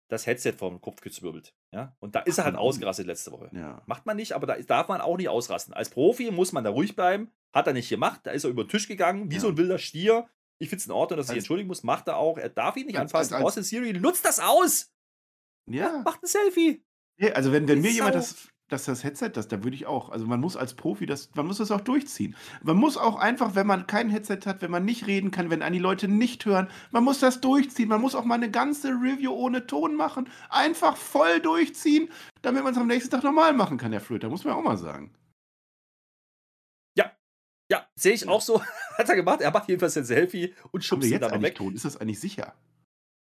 das Headset vom Kopf gezwirbelt. Ja? Und da ist er halt ausgerastet letzte Woche. Ja. Macht man nicht, aber da darf man auch nicht ausrasten. Als Profi muss man da ruhig bleiben. Hat er nicht gemacht. Da ist er über den Tisch gegangen, wie ja. so ein wilder Stier. Ich finde es in Ordnung, dass er sich entschuldigen muss. Macht er auch. Er darf ihn nicht als, anfassen. Als, als, Austin Siri nutzt das aus. Ja. Macht ein Selfie. Also wenn, wenn mir jemand das dass das Headset, das, da würde ich auch. Also man muss als Profi das, man muss das auch durchziehen. Man muss auch einfach, wenn man kein Headset hat, wenn man nicht reden kann, wenn die Leute nicht hören, man muss das durchziehen. Man muss auch mal eine ganze Review ohne Ton machen. Einfach voll durchziehen, damit man es am nächsten Tag normal machen kann, Herr Flöter. Muss man auch mal sagen. Ja, ja, sehe ich auch so. Hat er gemacht. Er macht jedenfalls ein Selfie und schubst ihn dann weg. Ton? Ist das eigentlich sicher?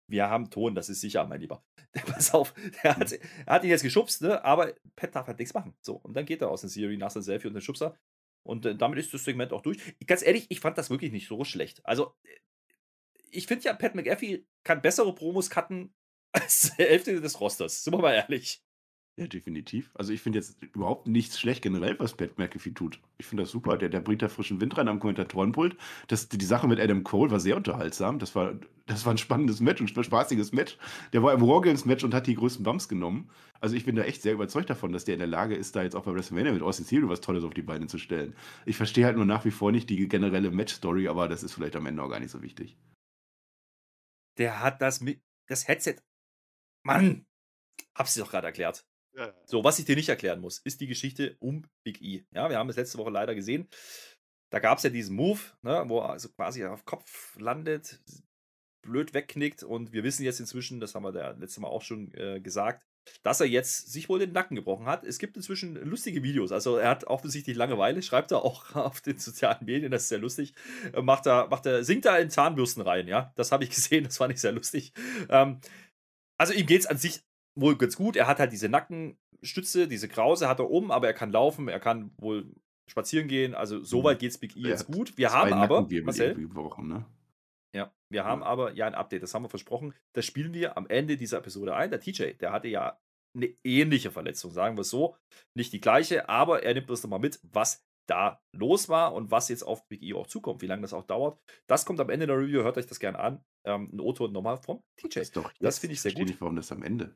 Wir haben Ton, das ist sicher, mein Lieber. Pass auf, er hat, hat ihn jetzt geschubst, ne? aber Pat darf halt nichts machen. So, und dann geht er aus der Serie nach seinem Selfie und den Schubser. Und äh, damit ist das Segment auch durch. Ganz ehrlich, ich fand das wirklich nicht so schlecht. Also, ich finde ja, Pat McAfee kann bessere Promos cutten als die Hälfte des Rosters. Sind wir mal ehrlich. Ja, definitiv. Also ich finde jetzt überhaupt nichts schlecht generell, was Pat McAfee tut. Ich finde das super. Der, der bringt da frischen Wind rein am Kommentatorenpult. Das, die Sache mit Adam Cole war sehr unterhaltsam. Das war, das war ein spannendes Match und ein spaßiges Match. Der war im Wargames-Match und hat die größten Bumps genommen. Also ich bin da echt sehr überzeugt davon, dass der in der Lage ist, da jetzt auch bei WrestleMania mit Austin Theory was Tolles auf die Beine zu stellen. Ich verstehe halt nur nach wie vor nicht die generelle Match-Story, aber das ist vielleicht am Ende auch gar nicht so wichtig. Der hat das mit, das Headset. Mann, hab's dir doch gerade erklärt. So, was ich dir nicht erklären muss, ist die Geschichte um Big E. Ja, wir haben es letzte Woche leider gesehen. Da gab es ja diesen Move, ne, wo er also quasi auf Kopf landet, blöd wegknickt und wir wissen jetzt inzwischen, das haben wir da letzte Mal auch schon äh, gesagt, dass er jetzt sich wohl den Nacken gebrochen hat. Es gibt inzwischen lustige Videos. Also er hat offensichtlich Langeweile, schreibt er auch auf den sozialen Medien, das ist sehr lustig. Äh, macht er, macht er, singt er in Zahnbürsten rein, ja. Das habe ich gesehen, das fand ich sehr lustig. Ähm, also ihm geht es an sich wohl ganz gut. Er hat halt diese Nackenstütze, diese Krause hat er um, aber er kann laufen, er kann wohl spazieren gehen. Also soweit mhm. geht es Big E jetzt gut. Wir haben aber, Marcel, Wochen, ne? ja, wir haben aber ja ein Update, das haben wir versprochen. Das spielen wir am Ende dieser Episode ein. Der TJ, der hatte ja eine ähnliche Verletzung, sagen wir es so. Nicht die gleiche, aber er nimmt uns nochmal mit, was da los war und was jetzt auf Big E auch zukommt, wie lange das auch dauert. Das kommt am Ende der Review, hört euch das gerne an. Ähm, ein O-Ton nochmal vom TJ. Das, das finde ich sehr gut. Ich nicht, warum das am Ende.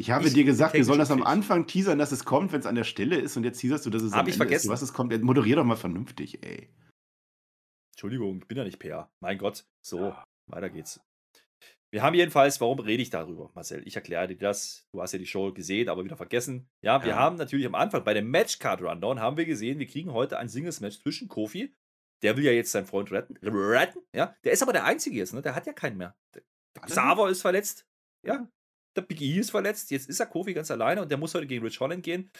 Ich habe ich dir gesagt, wir sollen das am Anfang teasern, dass es kommt, wenn es an der Stelle ist und jetzt teaserst du, dass es Hab am ich Ende vergessen. ist. Was es kommt, moderier doch mal vernünftig, ey. Entschuldigung, ich bin ja nicht PR. Mein Gott. So, ja. weiter geht's. Wir haben jedenfalls, warum rede ich darüber, Marcel? Ich erkläre dir das. Du hast ja die Show gesehen, aber wieder vergessen. Ja, wir ja. haben natürlich am Anfang bei dem Matchcard Rundown haben wir gesehen, wir kriegen heute ein Singles-Match zwischen Kofi. Der will ja jetzt seinen Freund retten. Retten? Ja, der ist aber der Einzige jetzt, ne? Der hat ja keinen mehr. Der, Xaver ist verletzt. Ja, der Big E ist verletzt, jetzt ist er Kofi ganz alleine und der muss heute gegen Rich Holland gehen.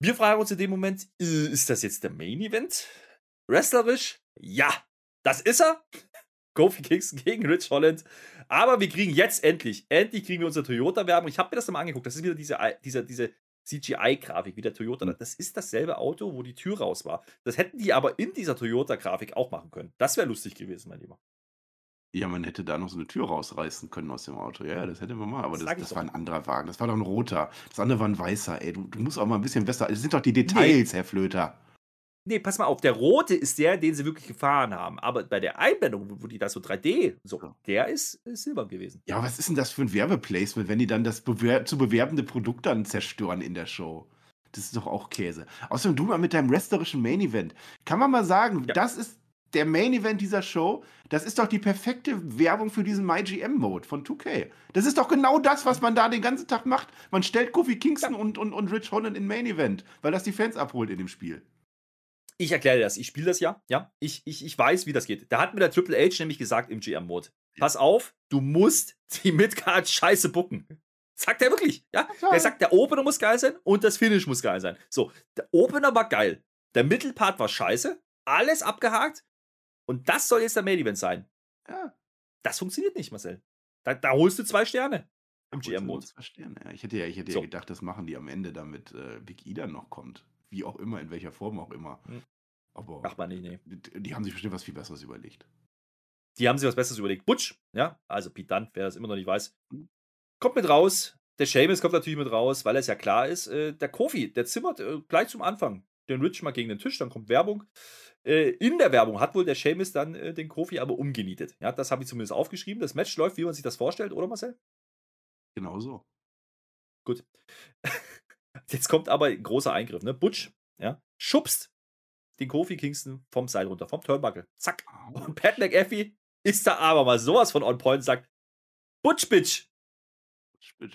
Wir fragen uns in dem Moment, äh, ist das jetzt der Main Event? Wrestlerisch? Ja, das ist er. Kofi Kingston gegen Rich Holland. Aber wir kriegen jetzt endlich, endlich kriegen wir unsere Toyota-Werbung. Ich habe mir das mal angeguckt. Das ist wieder diese, diese, diese CGI-Grafik, wie der Toyota. Hm. Das ist dasselbe Auto, wo die Tür raus war. Das hätten die aber in dieser Toyota-Grafik auch machen können. Das wäre lustig gewesen, mein Lieber. Ja, man hätte da noch so eine Tür rausreißen können aus dem Auto. Ja, ja, das hätte man mal. Aber das, das, das war ein anderer Wagen. Das war doch ein roter. Das andere war ein weißer. Ey, du, du musst auch mal ein bisschen besser. Das sind doch die Details, nee. Herr Flöter. Nee, pass mal auf. Der rote ist der, den sie wirklich gefahren haben. Aber bei der Einblendung, wo die da so 3D, so, der ist, ist silber gewesen. Ja, was ist denn das für ein Werbeplacement, wenn die dann das bewer zu bewerbende Produkt dann zerstören in der Show? Das ist doch auch Käse. Außerdem du mal mit deinem wrestlerischen Main Event. Kann man mal sagen, ja. das ist der Main Event dieser Show, das ist doch die perfekte Werbung für diesen MyGM-Mode von 2K. Das ist doch genau das, was man da den ganzen Tag macht. Man stellt Kofi Kingston ja. und, und, und Rich Holland in Main Event, weil das die Fans abholt in dem Spiel. Ich erkläre dir das. Ich spiele das ja. Ja, ich, ich, ich weiß, wie das geht. Da hat mir der Triple H nämlich gesagt im GM-Mode: Pass auf, du musst die Midcard scheiße bucken. Sagt er wirklich. Ja? Der sagt, der Opener muss geil sein und das Finish muss geil sein. So, der Opener war geil. Der Mittelpart war scheiße. Alles abgehakt. Und das soll jetzt der Main Event sein. Ja. Das funktioniert nicht, Marcel. Da, da holst du zwei Sterne im GM-Mode. Zwei Sterne, ja. Ich hätte ja, ich hätte so. ja gedacht, das machen die am Ende, damit äh, Big E dann noch kommt. Wie auch immer, in welcher Form auch immer. Hm. Aber Ach man nicht, nee. Die, die, haben sich bestimmt was viel Besseres überlegt. Die haben sich was Besseres überlegt. Butch, ja, also Pete Dunne, wer das immer noch nicht weiß, hm. kommt mit raus. Der Seamus kommt natürlich mit raus, weil es ja klar ist, äh, der Kofi, der zimmert äh, gleich zum Anfang den Rich mal gegen den Tisch, dann kommt Werbung. Äh, in der Werbung hat wohl der Seamus dann äh, den Kofi aber umgenietet. Ja, das habe ich zumindest aufgeschrieben. Das Match läuft, wie man sich das vorstellt, oder Marcel? Genau so. Gut. Jetzt kommt aber ein großer Eingriff, ne? Butch, ja, schubst den Kofi Kingston vom Seil runter, vom Turnbuckle. Zack. Und Pat McAfee ist da aber mal sowas von on point und sagt: Butch, Bitch.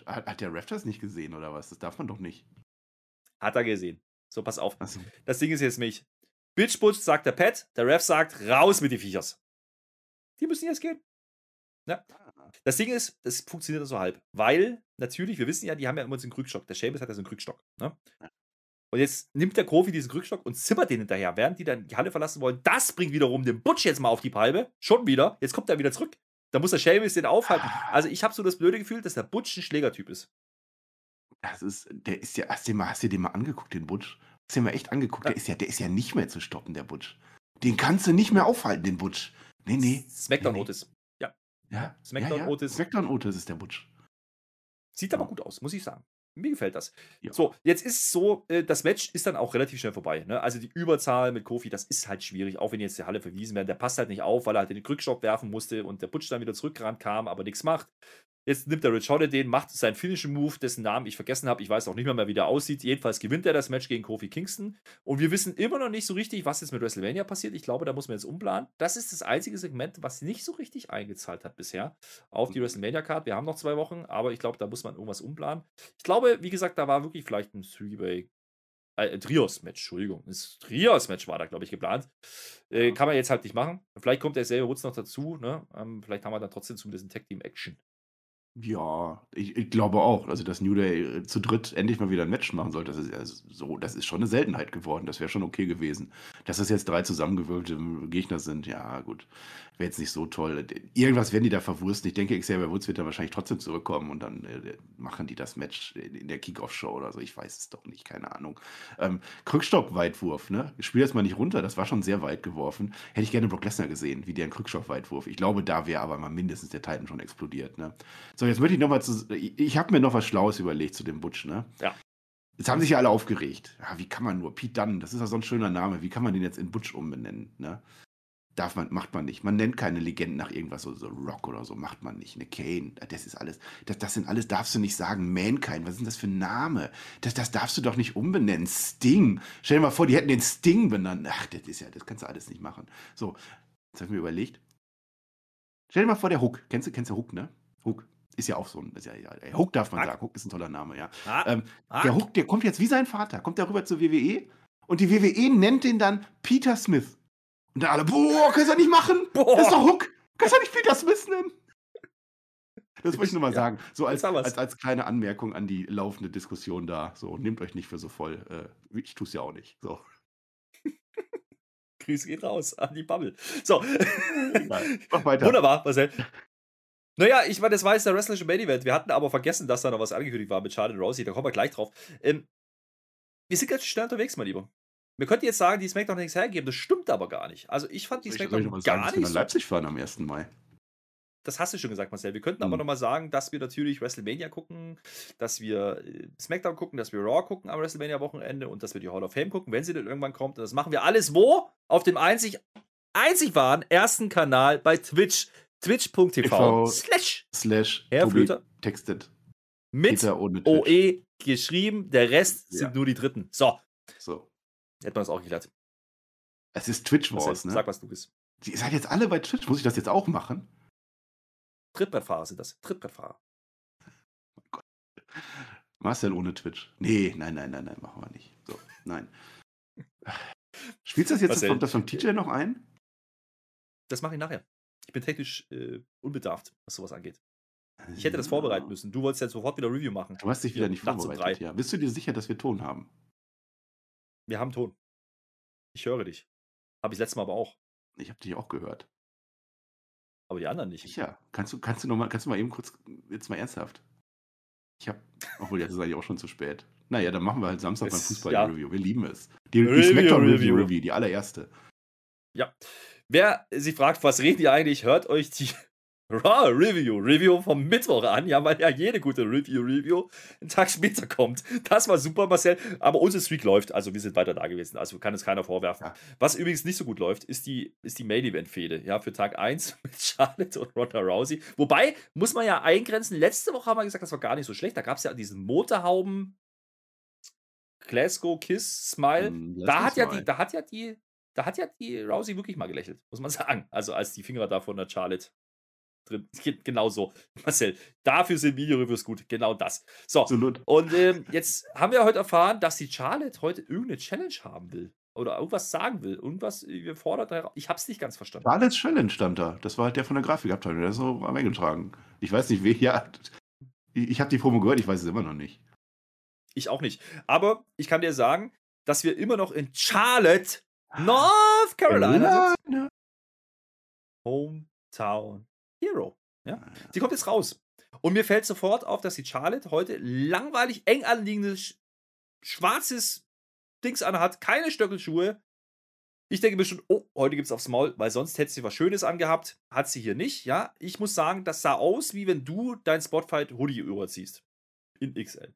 Hat, hat der Ref das nicht gesehen oder was? Das darf man doch nicht. Hat er gesehen. So, pass auf. So. Das Ding ist jetzt mich. Bitchbutch sagt der Pat, der Ref sagt, raus mit den Viechers. Die müssen jetzt gehen. Ja. Ah. Das Ding ist, das funktioniert so halb. Weil, natürlich, wir wissen ja, die haben ja immer diesen Krückstock. Der Seamus hat ja so einen Krückstock. Ne? Und jetzt nimmt der Kofi diesen Krückstock und zimmert den hinterher, während die dann die Halle verlassen wollen. Das bringt wiederum den Butch jetzt mal auf die Palme. Schon wieder. Jetzt kommt er wieder zurück. Da muss der Seamus den aufhalten. Ah. Also ich habe so das blöde Gefühl, dass der Butch ein Schlägertyp ist. Das ist, der ist ja, hast du, mal, hast du den mal angeguckt, den Butch? Hast du den mal echt angeguckt? Ja. Der, ist ja, der ist ja nicht mehr zu stoppen, der Butch. Den kannst du nicht mehr aufhalten, den Butch. Nee, nee. Smackdown nee, nee. Otis. Ja. Ja. Smackdown ja, ja. Otis. Smackdown Otis ist der Butch. Sieht aber gut aus, muss ich sagen. Mir gefällt das. Ja. So, jetzt ist es so, äh, das Match ist dann auch relativ schnell vorbei. Ne? Also die Überzahl mit Kofi, das ist halt schwierig, auch wenn jetzt die Halle verwiesen werden. Der passt halt nicht auf, weil er halt den Krückstock werfen musste und der Butch dann wieder zurückgerannt kam, aber nichts macht. Jetzt nimmt der Rich Holiday den, macht seinen Finishing Move, dessen Namen ich vergessen habe. Ich weiß auch nicht mehr, mehr, wie der aussieht. Jedenfalls gewinnt er das Match gegen Kofi Kingston. Und wir wissen immer noch nicht so richtig, was jetzt mit WrestleMania passiert. Ich glaube, da muss man jetzt umplanen. Das ist das einzige Segment, was nicht so richtig eingezahlt hat bisher auf die WrestleMania-Card. Wir haben noch zwei Wochen, aber ich glaube, da muss man irgendwas umplanen. Ich glaube, wie gesagt, da war wirklich vielleicht ein Three-Way äh, Trios-Match, Entschuldigung. Ein Trios-Match war da, glaube ich, geplant. Äh, kann man jetzt halt nicht machen. Vielleicht kommt derselbe Wutz noch dazu. Ne? Ähm, vielleicht haben wir dann trotzdem so ein Tag-Team-Action. Ja, ich, ich glaube auch. Also, dass New Day äh, zu dritt endlich mal wieder ein Match machen sollte, das ist ja so, das ist schon eine Seltenheit geworden. Das wäre schon okay gewesen. Dass das jetzt drei zusammengewürfelte Gegner sind, ja, gut. Wäre jetzt nicht so toll. Irgendwas werden die da verwursten. Ich denke, Xavier Woods wird dann wahrscheinlich trotzdem zurückkommen und dann äh, machen die das Match in, der Kickoff-Show oder so. Ich weiß es doch nicht, keine Ahnung. Ähm, Krückstock-Weitwurf, ne? Ich spiele das mal nicht runter, das war schon sehr weit geworfen. Hätte ich gerne Brock Lesnar gesehen, wie der einen Krückstock-Weitwurf. Ich glaube, da wäre aber mal mindestens der Titan schon explodiert, ne? So, jetzt möchte ich nochmal zu. Ich habe mir noch was Schlaues überlegt zu dem Butch, ne? Ja. Jetzt haben sich ja alle aufgeregt. Ja, wie kann man nur? Pete Dunn, das ist ja so ein schöner Name. Wie kann man den jetzt in Butch umbenennen, ne? Darf man, macht man nicht. Man nennt keine Legenden nach irgendwas, so, so Rock oder so, macht man nicht. Eine Kane, das ist alles, das, das sind alles, darfst du nicht sagen. Mankind, was ist denn das für ein Name? Das, das darfst du doch nicht umbenennen. Sting. Stell dir mal vor, die hätten den Sting benannt. Ach, das ist ja, das kannst du alles nicht machen. So, jetzt habe ich mir überlegt. Stell dir mal vor, der Hook. Kennst du, kennst du Hook, ne? Hook. Ist ja auch so ein, ist ja, ja, Hook darf man Hack. sagen. Hook ist ein toller Name, ja. Ah, Ähm, der Hook, der kommt jetzt wie sein Vater, kommt der rüber zur WWE und die WWE nennt den dann Peter Smith. Und dann alle, boah, kannst du das nicht machen? Boah. Das ist doch Hook. Kannst du nicht Peter Smith nennen? Das wollte ich nur mal Ja, sagen. So als, als, als kleine Anmerkung an die laufende Diskussion da. So, nehmt euch nicht für so voll. Äh, ich tue es ja auch nicht. So. Grüße geht raus an die Bubble. So. Mach weiter. Wunderbar, Marcel. Naja, ich meine, das war jetzt der wrestlerische Main Event. Wir hatten aber vergessen, dass da noch was angekündigt war mit Charlotte Rousey. Da kommen wir gleich drauf. Ähm, wir sind ganz schnell unterwegs, mein Lieber. Wir könnten jetzt sagen, die SmackDown hat nichts hergegeben. Das stimmt aber gar nicht. Also ich fand die Soll ich, soll ich SmackDown was sagen, gar dass wir nicht nach Leipzig fahren am 1. Mai? das hast du schon gesagt, Marcel. Wir könnten aber Mhm. nochmal sagen, dass wir natürlich WrestleMania gucken, dass wir äh, SmackDown gucken, dass wir Raw gucken am WrestleMania-Wochenende und dass wir die Hall of Fame gucken, wenn sie denn irgendwann kommt. Und das machen wir alles wo? Auf dem einzig, einzig wahren ersten Kanal bei Twitch. Twitch.tv TV. slash Slash Herr Tobi Flöter. textet. mit. OE geschrieben. Der Rest Ja. sind nur die Dritten. So, So. hätten wir das auch geklärt. Es ist Twitch Wars, ne? Sag, was du bist. Ihr seid jetzt alle bei Twitch. Muss ich das jetzt auch machen? Trittbrettfahrer sind das. Trittbrettfahrer. Marcel ohne Twitch. Nee, nein, nein, nein, nein, machen wir nicht. So, nein. Spielst du das jetzt? Marcel. Kommt das vom TJ noch ein? Das mache ich nachher. Ich bin technisch äh, unbedarft, was sowas angeht. Ich hätte das vorbereiten müssen. Du wolltest ja sofort wieder Review machen. Du hast dich wieder Ja, nicht vorbereitet. Ja. Bist du dir sicher, dass wir Ton haben? Wir haben Ton. Ich höre dich. Habe ich letztes Mal aber auch. Ich habe dich auch gehört. Aber die anderen nicht. Sicher. Kannst du, kannst du noch mal, kannst du mal eben kurz, jetzt mal ernsthaft. Ich habe, obwohl jetzt ist eigentlich auch schon zu spät. Naja, dann machen wir halt Samstag beim Fußball-Review. Wir lieben es. Die, die Review, Smackdown-Review, Review. Review, die allererste. Ja. Wer sich fragt, was reden die eigentlich, hört euch die Raw Review, Review vom Mittwoch an, ja, weil ja jede gute Review, Review einen Tag später kommt. Das war super, Marcel. Aber unsere Streak läuft, also wir sind weiter da gewesen. Also kann es keiner vorwerfen. Ja. Was übrigens nicht so gut läuft, ist die, ist die Main Event Fehde, ja, für Tag 1 mit Charlotte und Ronda Rousey. Wobei, muss man ja eingrenzen, letzte Woche haben wir gesagt, das war gar nicht so schlecht. Da gab es ja diesen Motorhauben Glasgow Kiss Smile. Hm, lass Da hat ja die, da hat ja die, da hat ja die Rousey wirklich mal gelächelt, muss man sagen. Also als die Finger da von der Charlotte drin. Ge- Genau so. Marcel, dafür sind Videoreviews gut. Genau das. So. Absolut. Und ähm, jetzt haben wir heute erfahren, dass die Charlotte heute irgendeine Challenge haben will. Oder irgendwas sagen will. Irgendwas äh, fordert. hera- Ich habe es nicht ganz verstanden. Charles Challenge stand da. Das war halt der von der Grafikabteilung. Der ist so am eingetragen. Ich weiß nicht, wer. Ja, ich habe die Promo gehört, ich weiß es immer noch nicht. Ich auch nicht. Aber ich kann dir sagen, dass wir immer noch in Charlotte, North Carolina. Carolina. Hometown Hero. Ja? Sie kommt jetzt raus. Und mir fällt sofort auf, dass die Charlotte heute langweilig eng anliegendes schwarzes Dings anhat, keine Stöckelschuhe. Ich denke bestimmt, oh, heute gibt's aufs Maul, weil sonst hätte sie was Schönes angehabt. Hat sie hier nicht, ja. Ich muss sagen, das sah aus, wie wenn du dein Spotfight Hoodie überziehst. In XL.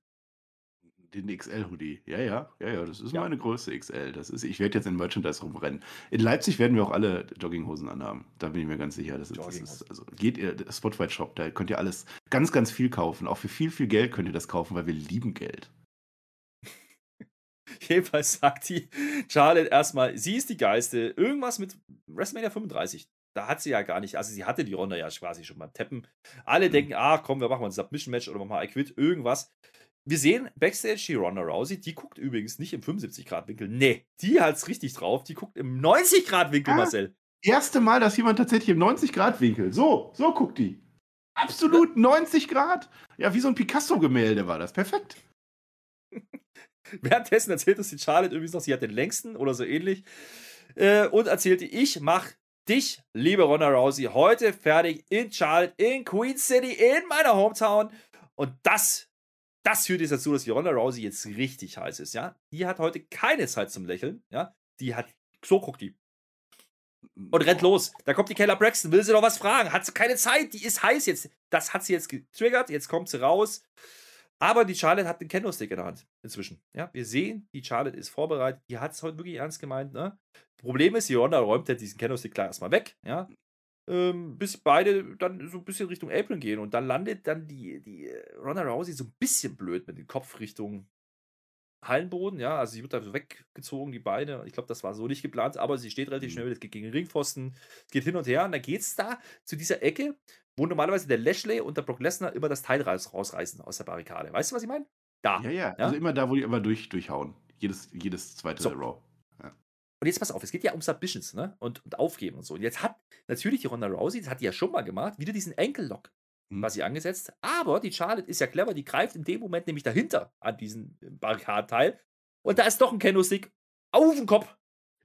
Den XL-Hoodie. Ja, ja, ja, ja, das ist Ja. meine Größe XL. Das ist, ich werde jetzt in Merchandise rumrennen. In Leipzig werden wir auch alle Jogginghosen anhaben. Da bin ich mir ganz sicher. Das ist, das ist, also geht ihr, der Spotify Shop, da könnt ihr alles ganz, ganz viel kaufen. Auch für viel, viel Geld könnt ihr das kaufen, weil wir lieben Geld. Jedenfalls sagt die Charlotte erstmal, sie ist die Geiste. Irgendwas mit WrestleMania 35. Da hat sie ja gar nicht, also sie hatte die Ronda ja quasi schon beim Tappen. Alle Mhm. denken, ach komm, wir machen mal ein Submission-Match oder machen mal I Quit, irgendwas. Wir sehen Backstage die Ronda Rousey, die guckt übrigens nicht im 75-Grad-Winkel. Nee, die hat's richtig drauf. Die guckt im 90-Grad-Winkel, Ah. Marcel. Erste Mal, dass jemand tatsächlich im 90-Grad-Winkel. So, so guckt die. Absolut 90 Grad. Ja, wie so ein Picasso-Gemälde war das. Perfekt. Währenddessen erzählt uns die Charlotte übrigens noch, sie hat den längsten oder so ähnlich. Äh, und erzählte, ich mach dich, liebe Ronda Rousey, heute fertig in Charlotte, in Queen City, in meiner Hometown. Und das, das führt jetzt dazu, dass die Ronda Rousey jetzt richtig heiß ist, ja. Die hat heute keine Zeit zum Lächeln, ja. Die hat, so guckt die. Und rennt los. Da kommt die Keller Braxton, will sie noch was fragen. Hat sie keine Zeit, die ist heiß jetzt. Das hat sie jetzt getriggert, jetzt kommt sie raus. Aber die Charlotte hat den Kendo-Stick in der Hand inzwischen. Ja, wir sehen, die Charlotte ist vorbereitet. Die hat es heute wirklich ernst gemeint. Ne? Problem ist, die Ronda räumt ja diesen Kendo-Stick klar erstmal weg. Ja? Ähm, bis beide dann so ein bisschen Richtung Apron gehen. Und dann landet dann die, die Ronda Rousey so ein bisschen blöd mit dem Kopf Richtung Hallenboden. Ja, also sie wird da so weggezogen, die Beine. Ich glaube, das war so nicht geplant. Aber sie steht relativ Mhm. schnell. Es geht gegen den Ringpfosten. Es geht hin und her. Und dann geht es da zu dieser Ecke, wo normalerweise der Lashley und der Brock Lesnar immer das Teil raus, rausreißen aus der Barrikade. Weißt du, was ich meine? Da. Ja, ja, Ja? Also immer da, wo die immer durch, durchhauen. Jedes, jedes zweite So. Raw. Und jetzt pass auf, es geht ja um Submissions, ne? Und, und Aufgeben und so. Und jetzt hat natürlich die Ronda Rousey, das hat die ja schon mal gemacht, wieder diesen Ankle-Lock Mhm. quasi angesetzt. Aber die Charlotte ist ja clever, die greift in dem Moment nämlich dahinter an diesen Barrikadenteil. Und da ist doch ein Kendo-Stick auf den Kopf,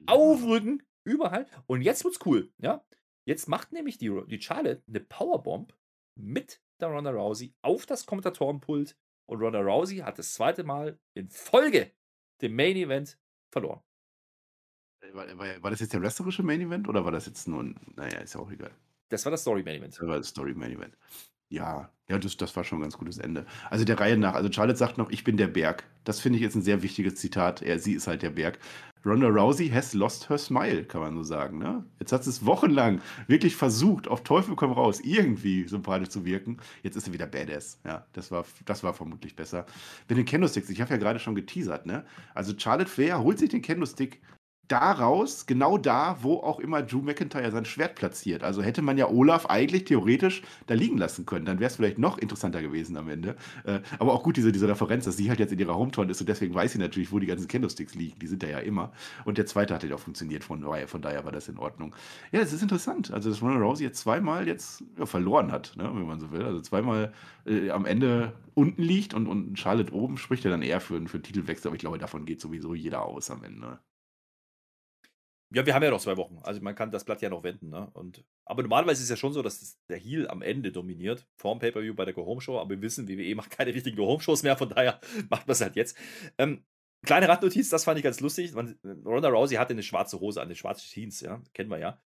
auf den Rücken, überall. Und jetzt wird's cool, ja? Jetzt macht nämlich die, die Charlotte eine Powerbomb mit der Ronda Rousey auf das Kommentatorenpult. Und Ronda Rousey hat das zweite Mal in Folge dem Main Event verloren. War, war, war das jetzt der wrestlerische Main Event oder war das jetzt nur ein. Naja, ist ja auch egal. Das war das Story Main Event. Das war das Story Main Event. Ja, ja, das, das war schon ein ganz gutes Ende. Also der Reihe nach. Also Charlotte sagt noch, ich bin der Berg. Das finde ich jetzt ein sehr wichtiges Zitat. Er, sie ist halt der Berg. Ronda Rousey has lost her smile, kann man so sagen. Ne? Jetzt hat sie es wochenlang wirklich versucht, auf Teufel komm raus, irgendwie sympathisch zu wirken. Jetzt ist sie wieder Badass. Ja, das war, das war vermutlich besser. Mit den Kendo-Sticks, ich habe ja gerade schon geteasert, ne? Also Charlotte Flair holt sich den Kendo-Stick da raus, genau da, wo auch immer Drew McIntyre sein Schwert platziert. Also hätte man ja Olaf eigentlich theoretisch da liegen lassen können. Dann wäre es vielleicht noch interessanter gewesen am Ende. Äh, aber auch gut, diese, diese Referenz, dass sie halt jetzt in ihrer Hometown ist und deswegen weiß sie natürlich, wo die ganzen Candlesticks liegen. Die sind da ja immer. Und der zweite hat ja auch funktioniert, von, daher- von daher war das in Ordnung. Ja, es ist interessant. Also, dass Ronda Rousey jetzt zweimal jetzt ja, verloren hat, ne, wenn man so will. Also zweimal äh, am Ende unten liegt und, und Charlotte oben spricht ja dann eher für, für einen Titelwechsel. Aber ich glaube, davon geht sowieso jeder aus am Ende. Ja, wir haben ja noch zwei Wochen. Also man kann das Blatt ja noch wenden. Ne? Und, aber normalerweise ist es ja schon so, dass das, der Heel am Ende dominiert. Vorm Pay-Per-View bei der Go-Home-Show. Aber wir wissen, WWE macht keine richtigen Go-Home-Shows mehr. Von daher macht man es halt jetzt. Ähm, kleine Randnotiz, das fand ich ganz lustig. Man, Ronda Rousey hatte eine schwarze Hose an, eine schwarze Jeans. Ja? Kennen wir ja.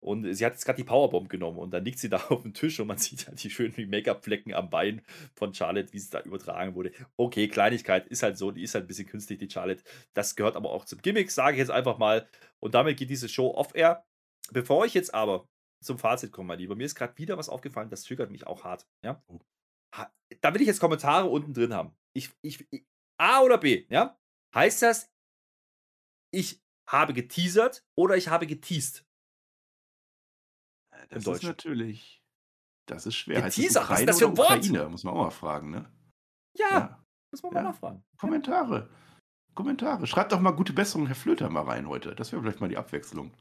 Und sie hat jetzt gerade die Powerbomb genommen und dann liegt sie da auf dem Tisch und man sieht halt die schönen Make-up-Flecken am Bein von Charlotte, wie es da übertragen wurde. Okay, Kleinigkeit ist halt so, die ist halt ein bisschen künstlich, die Charlotte. Das gehört aber auch zum Gimmick, sage ich jetzt einfach mal. Und damit geht diese Show off-air. Bevor ich jetzt aber zum Fazit komme, mein Lieber, mir ist gerade wieder was aufgefallen, das triggert mich auch hart. Ja? Oh. Da will ich jetzt Kommentare unten drin haben. Ich, ich, ich, A oder B, ja? Heißt das, ich habe geteasert oder ich habe geteased? Das ist natürlich. Das ist schwer. Heißt Geteasert, was ist das für ein Wort? Ukraine? Muss man auch mal fragen, ne? Ja, muss man mal Ja. nachfragen. Kommentare. Kommentare. Schreibt doch mal gute Besserung, Herr Flöter, mal rein heute. Das wäre vielleicht mal die Abwechslung.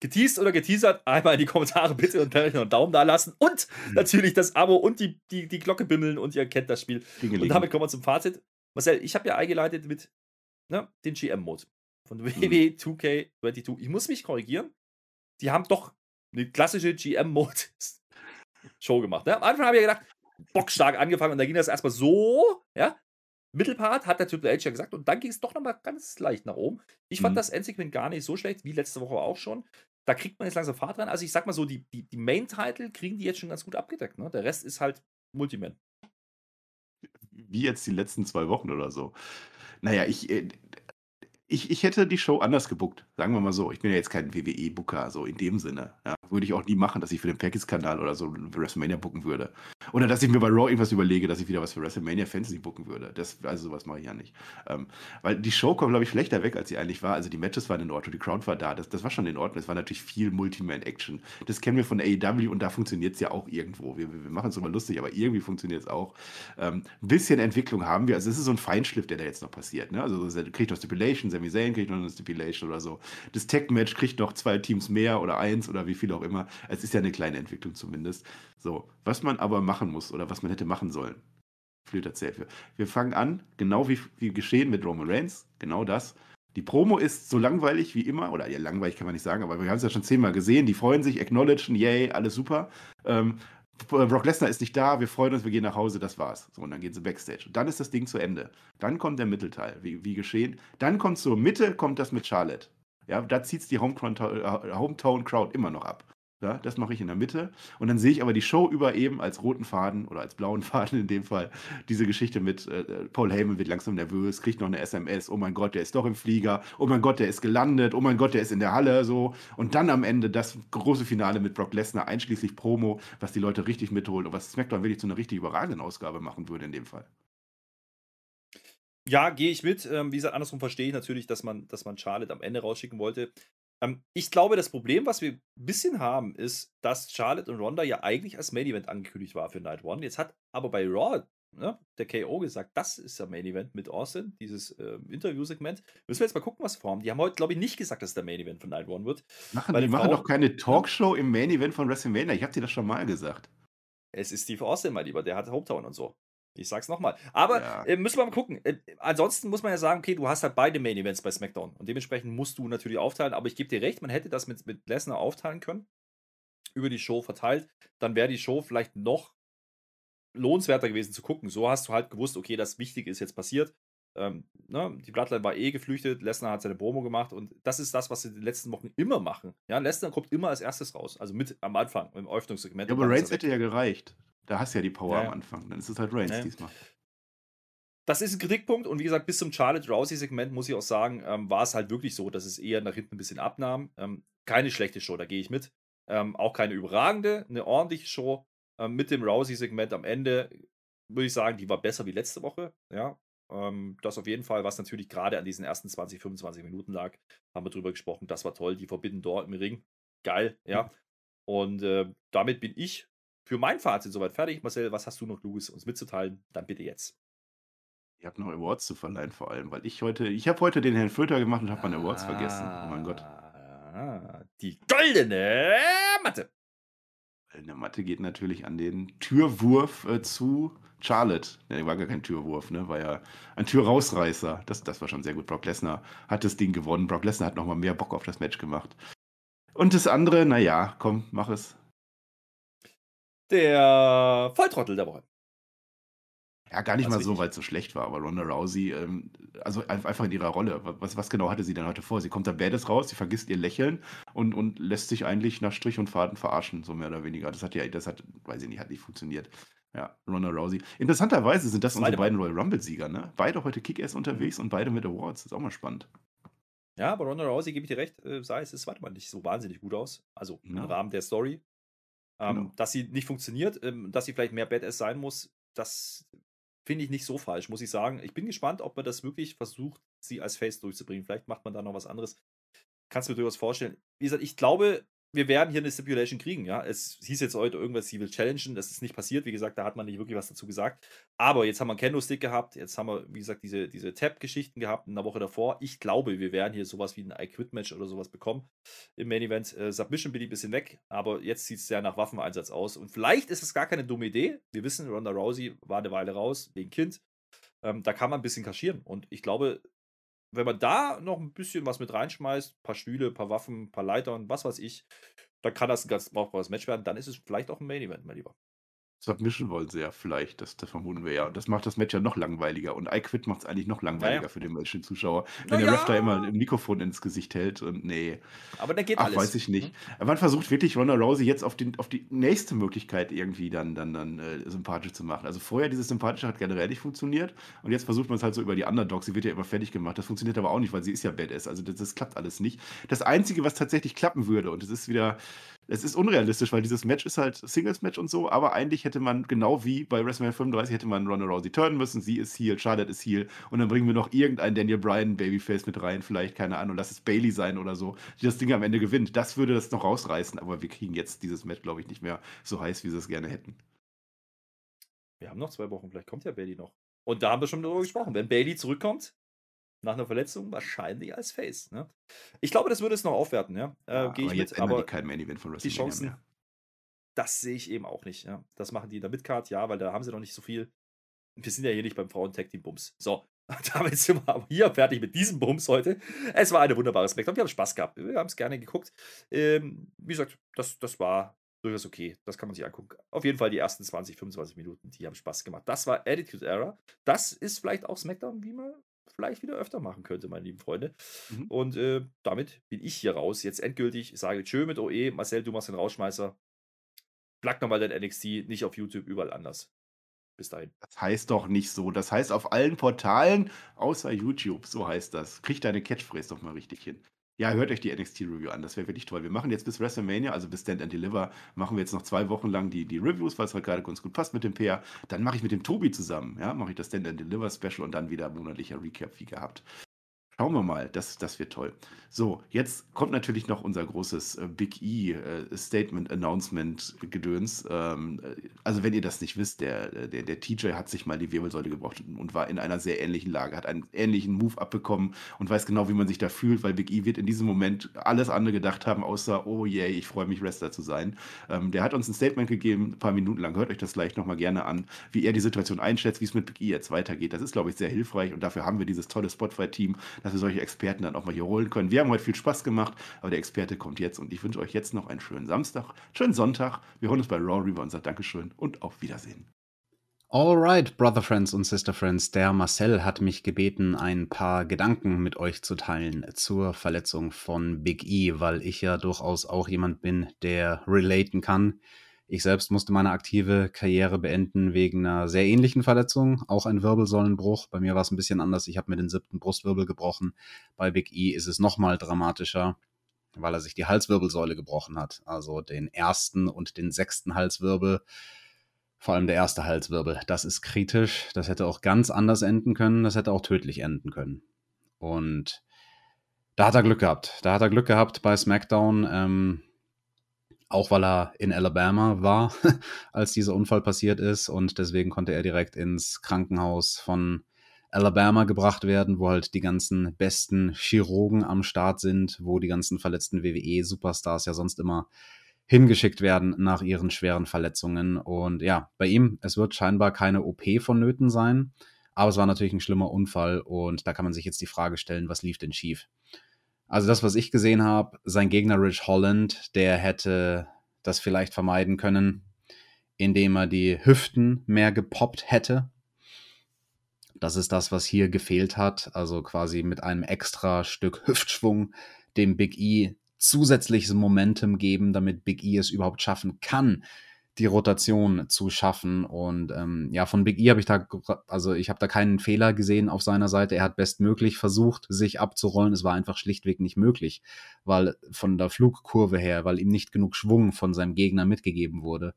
Geteased oder geteasert, einmal in die Kommentare bitte und dann noch einen Daumen da lassen und Mhm. natürlich das Abo und die, die, die Glocke bimmeln und ihr kennt das Spiel. Und damit kommen wir zum Fazit. Marcel, ich habe ja eingeleitet mit ne, den GM-Mode von Mhm. WWE 2K22. Ich muss mich korrigieren. Die haben doch eine klassische GM-Mode-Show gemacht. Ne? Am Anfang habe ich ja gedacht, bockstark angefangen und da ging das erstmal so, ja. Mittelpart hat der Triple H ja gesagt und dann ging es doch nochmal ganz leicht nach oben. Ich fand Mhm. das Endsegment gar nicht so schlecht, wie letzte Woche auch schon. Da kriegt man jetzt langsam Fahrt rein. Also ich sag mal so, die, die, die Main-Title kriegen die jetzt schon ganz gut abgedeckt. Ne? Der Rest ist halt Multiman. wie jetzt die letzten zwei Wochen oder so. Naja, ich, äh, ich, ich hätte die Show anders gebuckt, sagen wir mal so. Ich bin ja jetzt kein WWE-Booker, so in dem Sinne. Ja, würde ich auch nie machen, dass ich für den Package-Kanal oder so WrestleMania booken würde. Oder dass ich mir bei Raw irgendwas überlege, dass ich wieder was für WrestleMania Fantasy booken würde. Das, also sowas mache ich ja nicht. Ähm, weil die Show kommt, glaube ich, schlechter weg, als sie eigentlich war. Also die Matches waren in Ordnung, die Crowd war da. Das, das war schon in Ordnung. Es war natürlich viel Multiman-Action. Das kennen wir von AEW und da funktioniert es ja auch irgendwo. Wir, wir machen es immer lustig, aber irgendwie funktioniert es auch. Ähm, ein bisschen Entwicklung haben wir. Also es ist so ein Feinschliff, der da jetzt noch passiert. Ne? Also kriegt noch Stipulation, Sami Zayn kriegt noch eine Stipulation oder so. Das Tech-Match kriegt noch zwei Teams mehr oder eins oder wie viel auch immer. Es ist ja eine kleine Entwicklung zumindest. So, was man aber machen muss oder was man hätte machen sollen. Flöter erzählt. Wir, wir fangen an, genau wie, wie geschehen mit Roman Reigns, genau das. Die Promo ist so langweilig wie immer, oder ja, langweilig kann man nicht sagen, aber wir haben es ja schon zehnmal gesehen. Die freuen sich, acknowledgen, yay, alles super. Ähm, Brock Lesnar ist nicht da, wir freuen uns, wir gehen nach Hause, das war's. So, und dann gehen sie Backstage. Und dann ist das Ding zu Ende. Dann kommt der Mittelteil, wie, wie geschehen. Dann kommt zur Mitte, kommt das mit Charlotte. Ja, da zieht die Hometown Crowd immer noch ab. Ja, das mache ich in der Mitte. Und dann sehe ich aber die Show über eben als roten Faden oder als blauen Faden in dem Fall diese Geschichte mit äh, Paul Heyman wird langsam nervös, kriegt noch eine SMS. Oh mein Gott, der ist doch im Flieger. Oh mein Gott, der ist gelandet. Oh mein Gott, der ist in der Halle. So. Und dann am Ende das große Finale mit Brock Lesnar, einschließlich Promo, was die Leute richtig mitholt und was SmackDown wirklich zu einer richtig überragenden Ausgabe machen würde in dem Fall. Ja, gehe ich mit. Ähm, wie gesagt, andersrum verstehe ich natürlich, dass man, dass man Charlotte am Ende rausschicken wollte. Ähm, ich glaube, das Problem, was wir ein bisschen haben, ist, dass Charlotte und Ronda ja eigentlich als Main Event angekündigt war für Night One. Jetzt hat aber bei Raw ne, der KO gesagt, das ist der Main Event mit Austin, dieses äh, Interview-Segment. Müssen wir jetzt mal gucken, was vorhaben. Die haben heute, glaube ich, nicht gesagt, dass es der Main Event von Night One wird. Machen, die machen doch keine Talkshow im Main Event von WrestleMania. Ich habe dir das schon mal gesagt. Es ist Steve Austin, mein Lieber. Der hat Hometown und so. Ich sag's nochmal. Aber ja. äh, müssen wir mal gucken. Äh, ansonsten muss man ja sagen, okay, du hast halt beide Main Events bei SmackDown. Und dementsprechend musst du natürlich aufteilen. Aber ich gebe dir recht, man hätte das mit, mit Lesnar aufteilen können. Über die Show verteilt. Dann wäre die Show vielleicht noch lohnenswerter gewesen zu gucken. So hast du halt gewusst, okay, das Wichtige ist jetzt passiert. Ähm, ne, die Bloodline war eh geflüchtet, Lesnar hat seine Promo gemacht und das ist das, was sie in den letzten Wochen immer machen. Ja, Lesnar kommt immer als erstes raus, also mit am Anfang, im Öffnungssegment. Ja, aber Reigns hätte ja gereicht. Da hast du ja die Power ja, am Anfang. Dann ist es halt Reigns ja. diesmal. Das ist ein Kritikpunkt und wie gesagt, bis zum Charlotte Rousey-Segment muss ich auch sagen, ähm, war es halt wirklich so, dass es eher nach hinten ein bisschen abnahm. Ähm, keine schlechte Show, da gehe ich mit. Ähm, auch keine überragende, eine ordentliche Show ähm, mit dem Rousey-Segment am Ende. Würde ich sagen, die war besser wie letzte Woche. Ja, ähm, das auf jeden Fall, was natürlich gerade an diesen ersten 20, 25 Minuten lag, haben wir drüber gesprochen. Das war toll. Die verbinden dort im Ring. Geil, ja. Und äh, damit bin ich für mein Fazit soweit fertig. Marcel, was hast du noch, Louis, uns mitzuteilen? Dann bitte jetzt. Ich habe noch Awards zu verleihen, vor allem, weil ich heute, ich habe heute den Herrn Flöter gemacht und habe meine Awards ah, vergessen. Oh mein Gott. Ah, die goldene Matte. Goldene Matte geht natürlich an den Türwurf äh, zu Charlotte. Der war gar kein Türwurf, ne? War ja ein Türrausreißer. Das, das war schon sehr gut. Brock Lesnar hat das Ding gewonnen. Brock Lesnar hat nochmal mehr Bock auf das Match gemacht. Und das andere, naja, komm, mach es der Volltrottel der Woche. Ja, gar nicht also mal so, weil es so schlecht war, aber Ronda Rousey, ähm, also einfach in ihrer Rolle. Was, was genau hatte sie denn heute vor? Sie kommt da Badass raus, sie vergisst ihr Lächeln und, und lässt sich eigentlich nach Strich und Faden verarschen, so mehr oder weniger. Das hat ja, das hat, weiß ich nicht, hat nicht funktioniert. Ja, Ronda Rousey. Interessanterweise sind das, das unsere beiden Royal Rumble-Sieger, ne? Beide heute Kick-Ass unterwegs und beide mit Awards. Das ist auch mal spannend. Ja, aber Ronda Rousey, gebe ich dir recht, äh, sah es, es warte mal nicht so wahnsinnig gut aus. Also ja. im Rahmen der Story. Ähm, genau. Dass sie nicht funktioniert, ähm, dass sie vielleicht mehr Badass sein muss, das finde ich nicht so falsch, muss ich sagen. Ich bin gespannt, ob man das wirklich versucht, sie als Face durchzubringen. Vielleicht macht man da noch was anderes. Kannst du mir durchaus vorstellen. Wie gesagt, ich glaube, wir werden hier eine Stipulation kriegen, ja. Es hieß jetzt heute irgendwas, sie will challengen, das ist nicht passiert. Wie gesagt, da hat man nicht wirklich was dazu gesagt. Aber jetzt haben wir einen Kendo-Stick gehabt, jetzt haben wir, wie gesagt, diese, diese Tap-Geschichten gehabt in der Woche davor. Ich glaube, wir werden hier sowas wie ein I-Quit-Match oder sowas bekommen im Main-Event. Äh, Submission bin ich ein bisschen weg, aber jetzt sieht es sehr nach Waffeneinsatz aus. Und vielleicht ist es gar keine dumme Idee. Wir wissen, Ronda Rousey war eine Weile raus, wegen Kind. Ähm, da kann man ein bisschen kaschieren. Und ich glaube, wenn man da noch ein bisschen was mit reinschmeißt, ein paar Stühle, ein paar Waffen, ein paar Leitern, was weiß ich, dann kann das ein ganz brauchbares Match werden. Dann ist es vielleicht auch ein Main Event, mein Lieber. Submission wollen sie ja vielleicht, das, das vermuten wir ja. Und das macht das Match ja noch langweiliger. Und I Quit macht es eigentlich noch langweiliger Naja. für den menschlichen Zuschauer. Wenn Na der Ref da immer ein Mikrofon ins Gesicht hält und nee. Aber dann geht Ach, alles. weiß ich nicht. Man versucht wirklich Ronda Rousey jetzt auf, den, auf die nächste Möglichkeit irgendwie dann, dann, dann äh, sympathisch zu machen. Also vorher dieses Sympathische hat generell nicht funktioniert und jetzt versucht man es halt so über die Underdogs. Sie wird ja immer fertig gemacht. Das funktioniert aber auch nicht, weil sie ist ja Badass. Also das, das klappt alles nicht. Das Einzige, was tatsächlich klappen würde und es ist wieder, es ist unrealistisch, weil dieses Match ist halt Singles-Match und so, aber eigentlich hätte man, genau wie bei WrestleMania 35, hätte man Ronda Rousey turnen müssen. Sie ist Heel, Charlotte ist Heel und dann bringen wir noch irgendeinen Daniel Bryan Babyface mit rein, vielleicht, keine Ahnung, lass es Bailey sein oder so, die das Ding am Ende gewinnt. Das würde das noch rausreißen, aber wir kriegen jetzt dieses Match, glaube ich, nicht mehr so heiß, wie sie es gerne hätten. Wir haben noch zwei Wochen, vielleicht kommt ja Bailey noch. Und da haben wir schon darüber gesprochen. Wenn Bailey zurückkommt, nach einer Verletzung, wahrscheinlich als Face. Ne? Ich glaube, das würde es noch aufwerten, ja. Äh, Ja, Gehe ich aber jetzt mit, aber die kein Main Event von die WrestleMania Chancen, mehr. das sehe ich eben auch nicht. Ja. Das machen die in der Midcard, ja, weil da haben sie noch nicht so viel. Wir sind ja hier nicht beim Frauen-Tag-Team-Bums. So, damit sind wir hier fertig mit diesem Bums heute. Es war eine wunderbare Smackdown. Wir haben Spaß gehabt. Wir haben es gerne geguckt. Ähm, wie gesagt, das, das war durchaus okay. Das kann man sich angucken. Auf jeden Fall die ersten 20, 25 Minuten, die haben Spaß gemacht. Das war Attitude Era. Das ist vielleicht auch Smackdown, wie man vielleicht wieder öfter machen könnte, meine lieben Freunde. Mhm. Und äh, damit bin ich hier raus. Jetzt endgültig. Ich sage Tschö mit OE. Marcel, du machst den Rausschmeißer. Plug nochmal dein NXT, nicht auf YouTube, überall anders. Bis dahin. Das heißt doch nicht so. Das heißt auf allen Portalen außer YouTube. So heißt das. Krieg deine Catchphrase doch mal richtig hin. Ja, hört euch die NXT-Review an. Das wäre wirklich toll. Wir machen jetzt bis WrestleMania, also bis Stand and Deliver, machen wir jetzt noch zwei Wochen lang die, die Reviews, weil es halt gerade ganz gut passt mit dem PR. Dann mache ich mit dem Tobi zusammen, ja, mache ich das Stand and Deliver Special und dann wieder monatlicher Recap wie gehabt. Schauen wir mal, das, das wird toll. So, jetzt kommt natürlich noch unser großes äh, Big E äh, Statement Announcement Gedöns. Ähm, äh, also wenn ihr das nicht wisst, der, der, der TJ hat sich mal die Wirbelsäule gebrochen und war in einer sehr ähnlichen Lage, hat einen ähnlichen Move abbekommen und weiß genau, wie man sich da fühlt, weil Big E wird in diesem Moment alles andere gedacht haben, außer, oh yay, ich freue mich, Wrestler zu sein. Ähm, der hat uns ein Statement gegeben, ein paar Minuten lang. Hört euch das gleich nochmal gerne an, wie er die Situation einschätzt, wie es mit Big E jetzt weitergeht. Das ist, glaube ich, sehr hilfreich und dafür haben wir dieses tolle Spotify-Team, dass wir solche Experten dann auch mal hier holen können. Wir haben heute viel Spaß gemacht, aber der Experte kommt jetzt und ich wünsche euch jetzt noch einen schönen Samstag, schönen Sonntag. Wir holen uns bei Raw Reaver und sagen Dankeschön und auf Wiedersehen. Alright, Brother Friends und Sister Friends, der Marcel hat mich gebeten, ein paar Gedanken mit euch zu teilen zur Verletzung von Big E, weil ich ja durchaus auch jemand bin, der relaten kann. Ich selbst musste meine aktive Karriere beenden wegen einer sehr ähnlichen Verletzung, auch ein Wirbelsäulenbruch. Bei mir war es ein bisschen anders. Ich habe mir den siebten Brustwirbel gebrochen. Bei Big E ist es nochmal dramatischer, weil er sich die Halswirbelsäule gebrochen hat. Also den ersten und den sechsten Halswirbel. Vor allem der erste Halswirbel. Das ist kritisch. Das hätte auch ganz anders enden können. Das hätte auch tödlich enden können. Und da hat er Glück gehabt. Da hat er Glück gehabt bei SmackDown. Ähm, auch weil er in Alabama war, als dieser Unfall passiert ist. Und deswegen konnte er direkt ins Krankenhaus von Alabama gebracht werden, wo halt die ganzen besten Chirurgen am Start sind, wo die ganzen verletzten WWE-Superstars ja sonst immer hingeschickt werden nach ihren schweren Verletzungen. Und ja, bei ihm, es wird scheinbar keine OP vonnöten sein, aber es war natürlich ein schlimmer Unfall und da kann man sich jetzt die Frage stellen, was lief denn schief? Also das, was ich gesehen habe, sein Gegner Rich Holland, der hätte das vielleicht vermeiden können, indem er die Hüften mehr gepoppt hätte. Das ist das, was hier gefehlt hat. Also quasi mit einem extra Stück Hüftschwung dem Big E zusätzliches Momentum geben, damit Big E es überhaupt schaffen kann, die Rotation zu schaffen. Und ähm, ja, von Big E habe ich da, also ich habe da keinen Fehler gesehen auf seiner Seite. Er hat bestmöglich versucht, sich abzurollen. Es war einfach schlichtweg nicht möglich, weil von der Flugkurve her, weil ihm nicht genug Schwung von seinem Gegner mitgegeben wurde.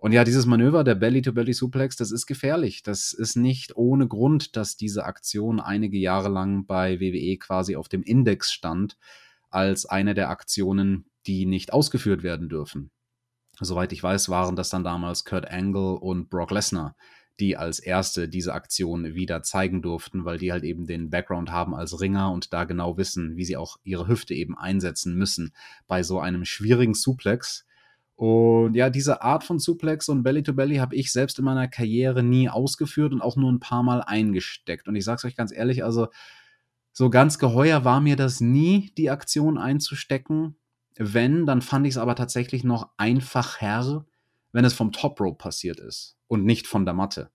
Und ja, dieses Manöver, der Belly-to-Belly-Suplex, das ist gefährlich. Das ist nicht ohne Grund, dass diese Aktion einige Jahre lang bei WWE quasi auf dem Index stand, als eine der Aktionen, die nicht ausgeführt werden dürfen. Soweit ich weiß, waren das dann damals Kurt Angle und Brock Lesnar, die als erste diese Aktion wieder zeigen durften, weil die halt eben den Background haben als Ringer und da genau wissen, wie sie auch ihre Hüfte eben einsetzen müssen bei so einem schwierigen Suplex. Und ja, diese Art von Suplex und Belly-to-Belly habe ich selbst in meiner Karriere nie ausgeführt und auch nur ein paar Mal eingesteckt. Und ich sage es euch ganz ehrlich, also so ganz geheuer war mir das nie, die Aktion einzustecken. Wenn, dann fand ich es aber tatsächlich noch einfacher, wenn es vom Top Rope passiert ist und nicht von der Matte.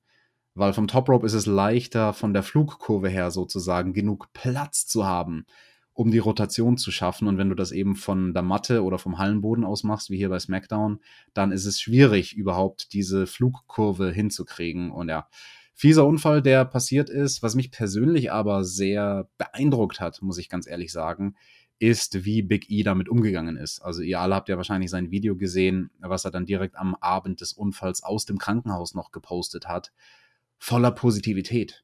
Weil vom Top Rope ist es leichter, von der Flugkurve her sozusagen genug Platz zu haben, um die Rotation zu schaffen. Und wenn du das eben von der Matte oder vom Hallenboden aus machst, wie hier bei SmackDown, dann ist es schwierig, überhaupt diese Flugkurve hinzukriegen. Und ja, fieser Unfall, der passiert ist, was mich persönlich aber sehr beeindruckt hat, muss ich ganz ehrlich sagen, ist, wie Big E damit umgegangen ist. Also ihr alle habt ja wahrscheinlich sein Video gesehen, was er dann direkt am Abend des Unfalls aus dem Krankenhaus noch gepostet hat. Voller Positivität.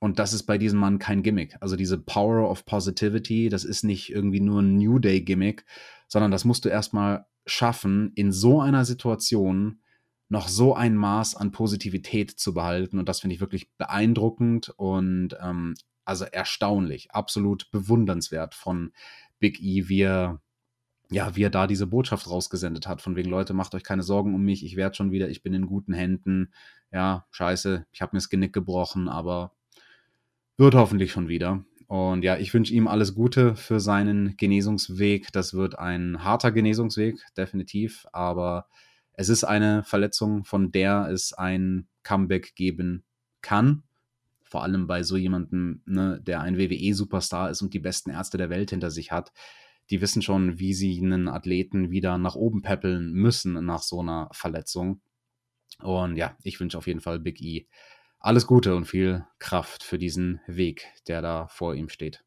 Und das ist bei diesem Mann kein Gimmick. Also diese Power of Positivity, das ist nicht irgendwie nur ein New Day Gimmick, sondern das musst du erstmal schaffen, in so einer Situation noch so ein Maß an Positivität zu behalten. Und das finde ich wirklich beeindruckend und ähm, also erstaunlich, absolut bewundernswert von Big E, wie er, ja, wie er da diese Botschaft rausgesendet hat, von wegen Leute, macht euch keine Sorgen um mich, ich werde schon wieder, ich bin in guten Händen. Ja, scheiße, ich habe mir das Genick gebrochen, aber wird hoffentlich schon wieder. Und ja, ich wünsche ihm alles Gute für seinen Genesungsweg. Das wird ein harter Genesungsweg, definitiv. Aber es ist eine Verletzung, von der es ein Comeback geben kann. Vor allem bei so jemandem, ne, der ein WWE-Superstar ist und die besten Ärzte der Welt hinter sich hat. Die wissen schon, wie sie einen Athleten wieder nach oben peppeln müssen nach so einer Verletzung. Und ja, ich wünsche auf jeden Fall Big E alles Gute und viel Kraft für diesen Weg, der da vor ihm steht.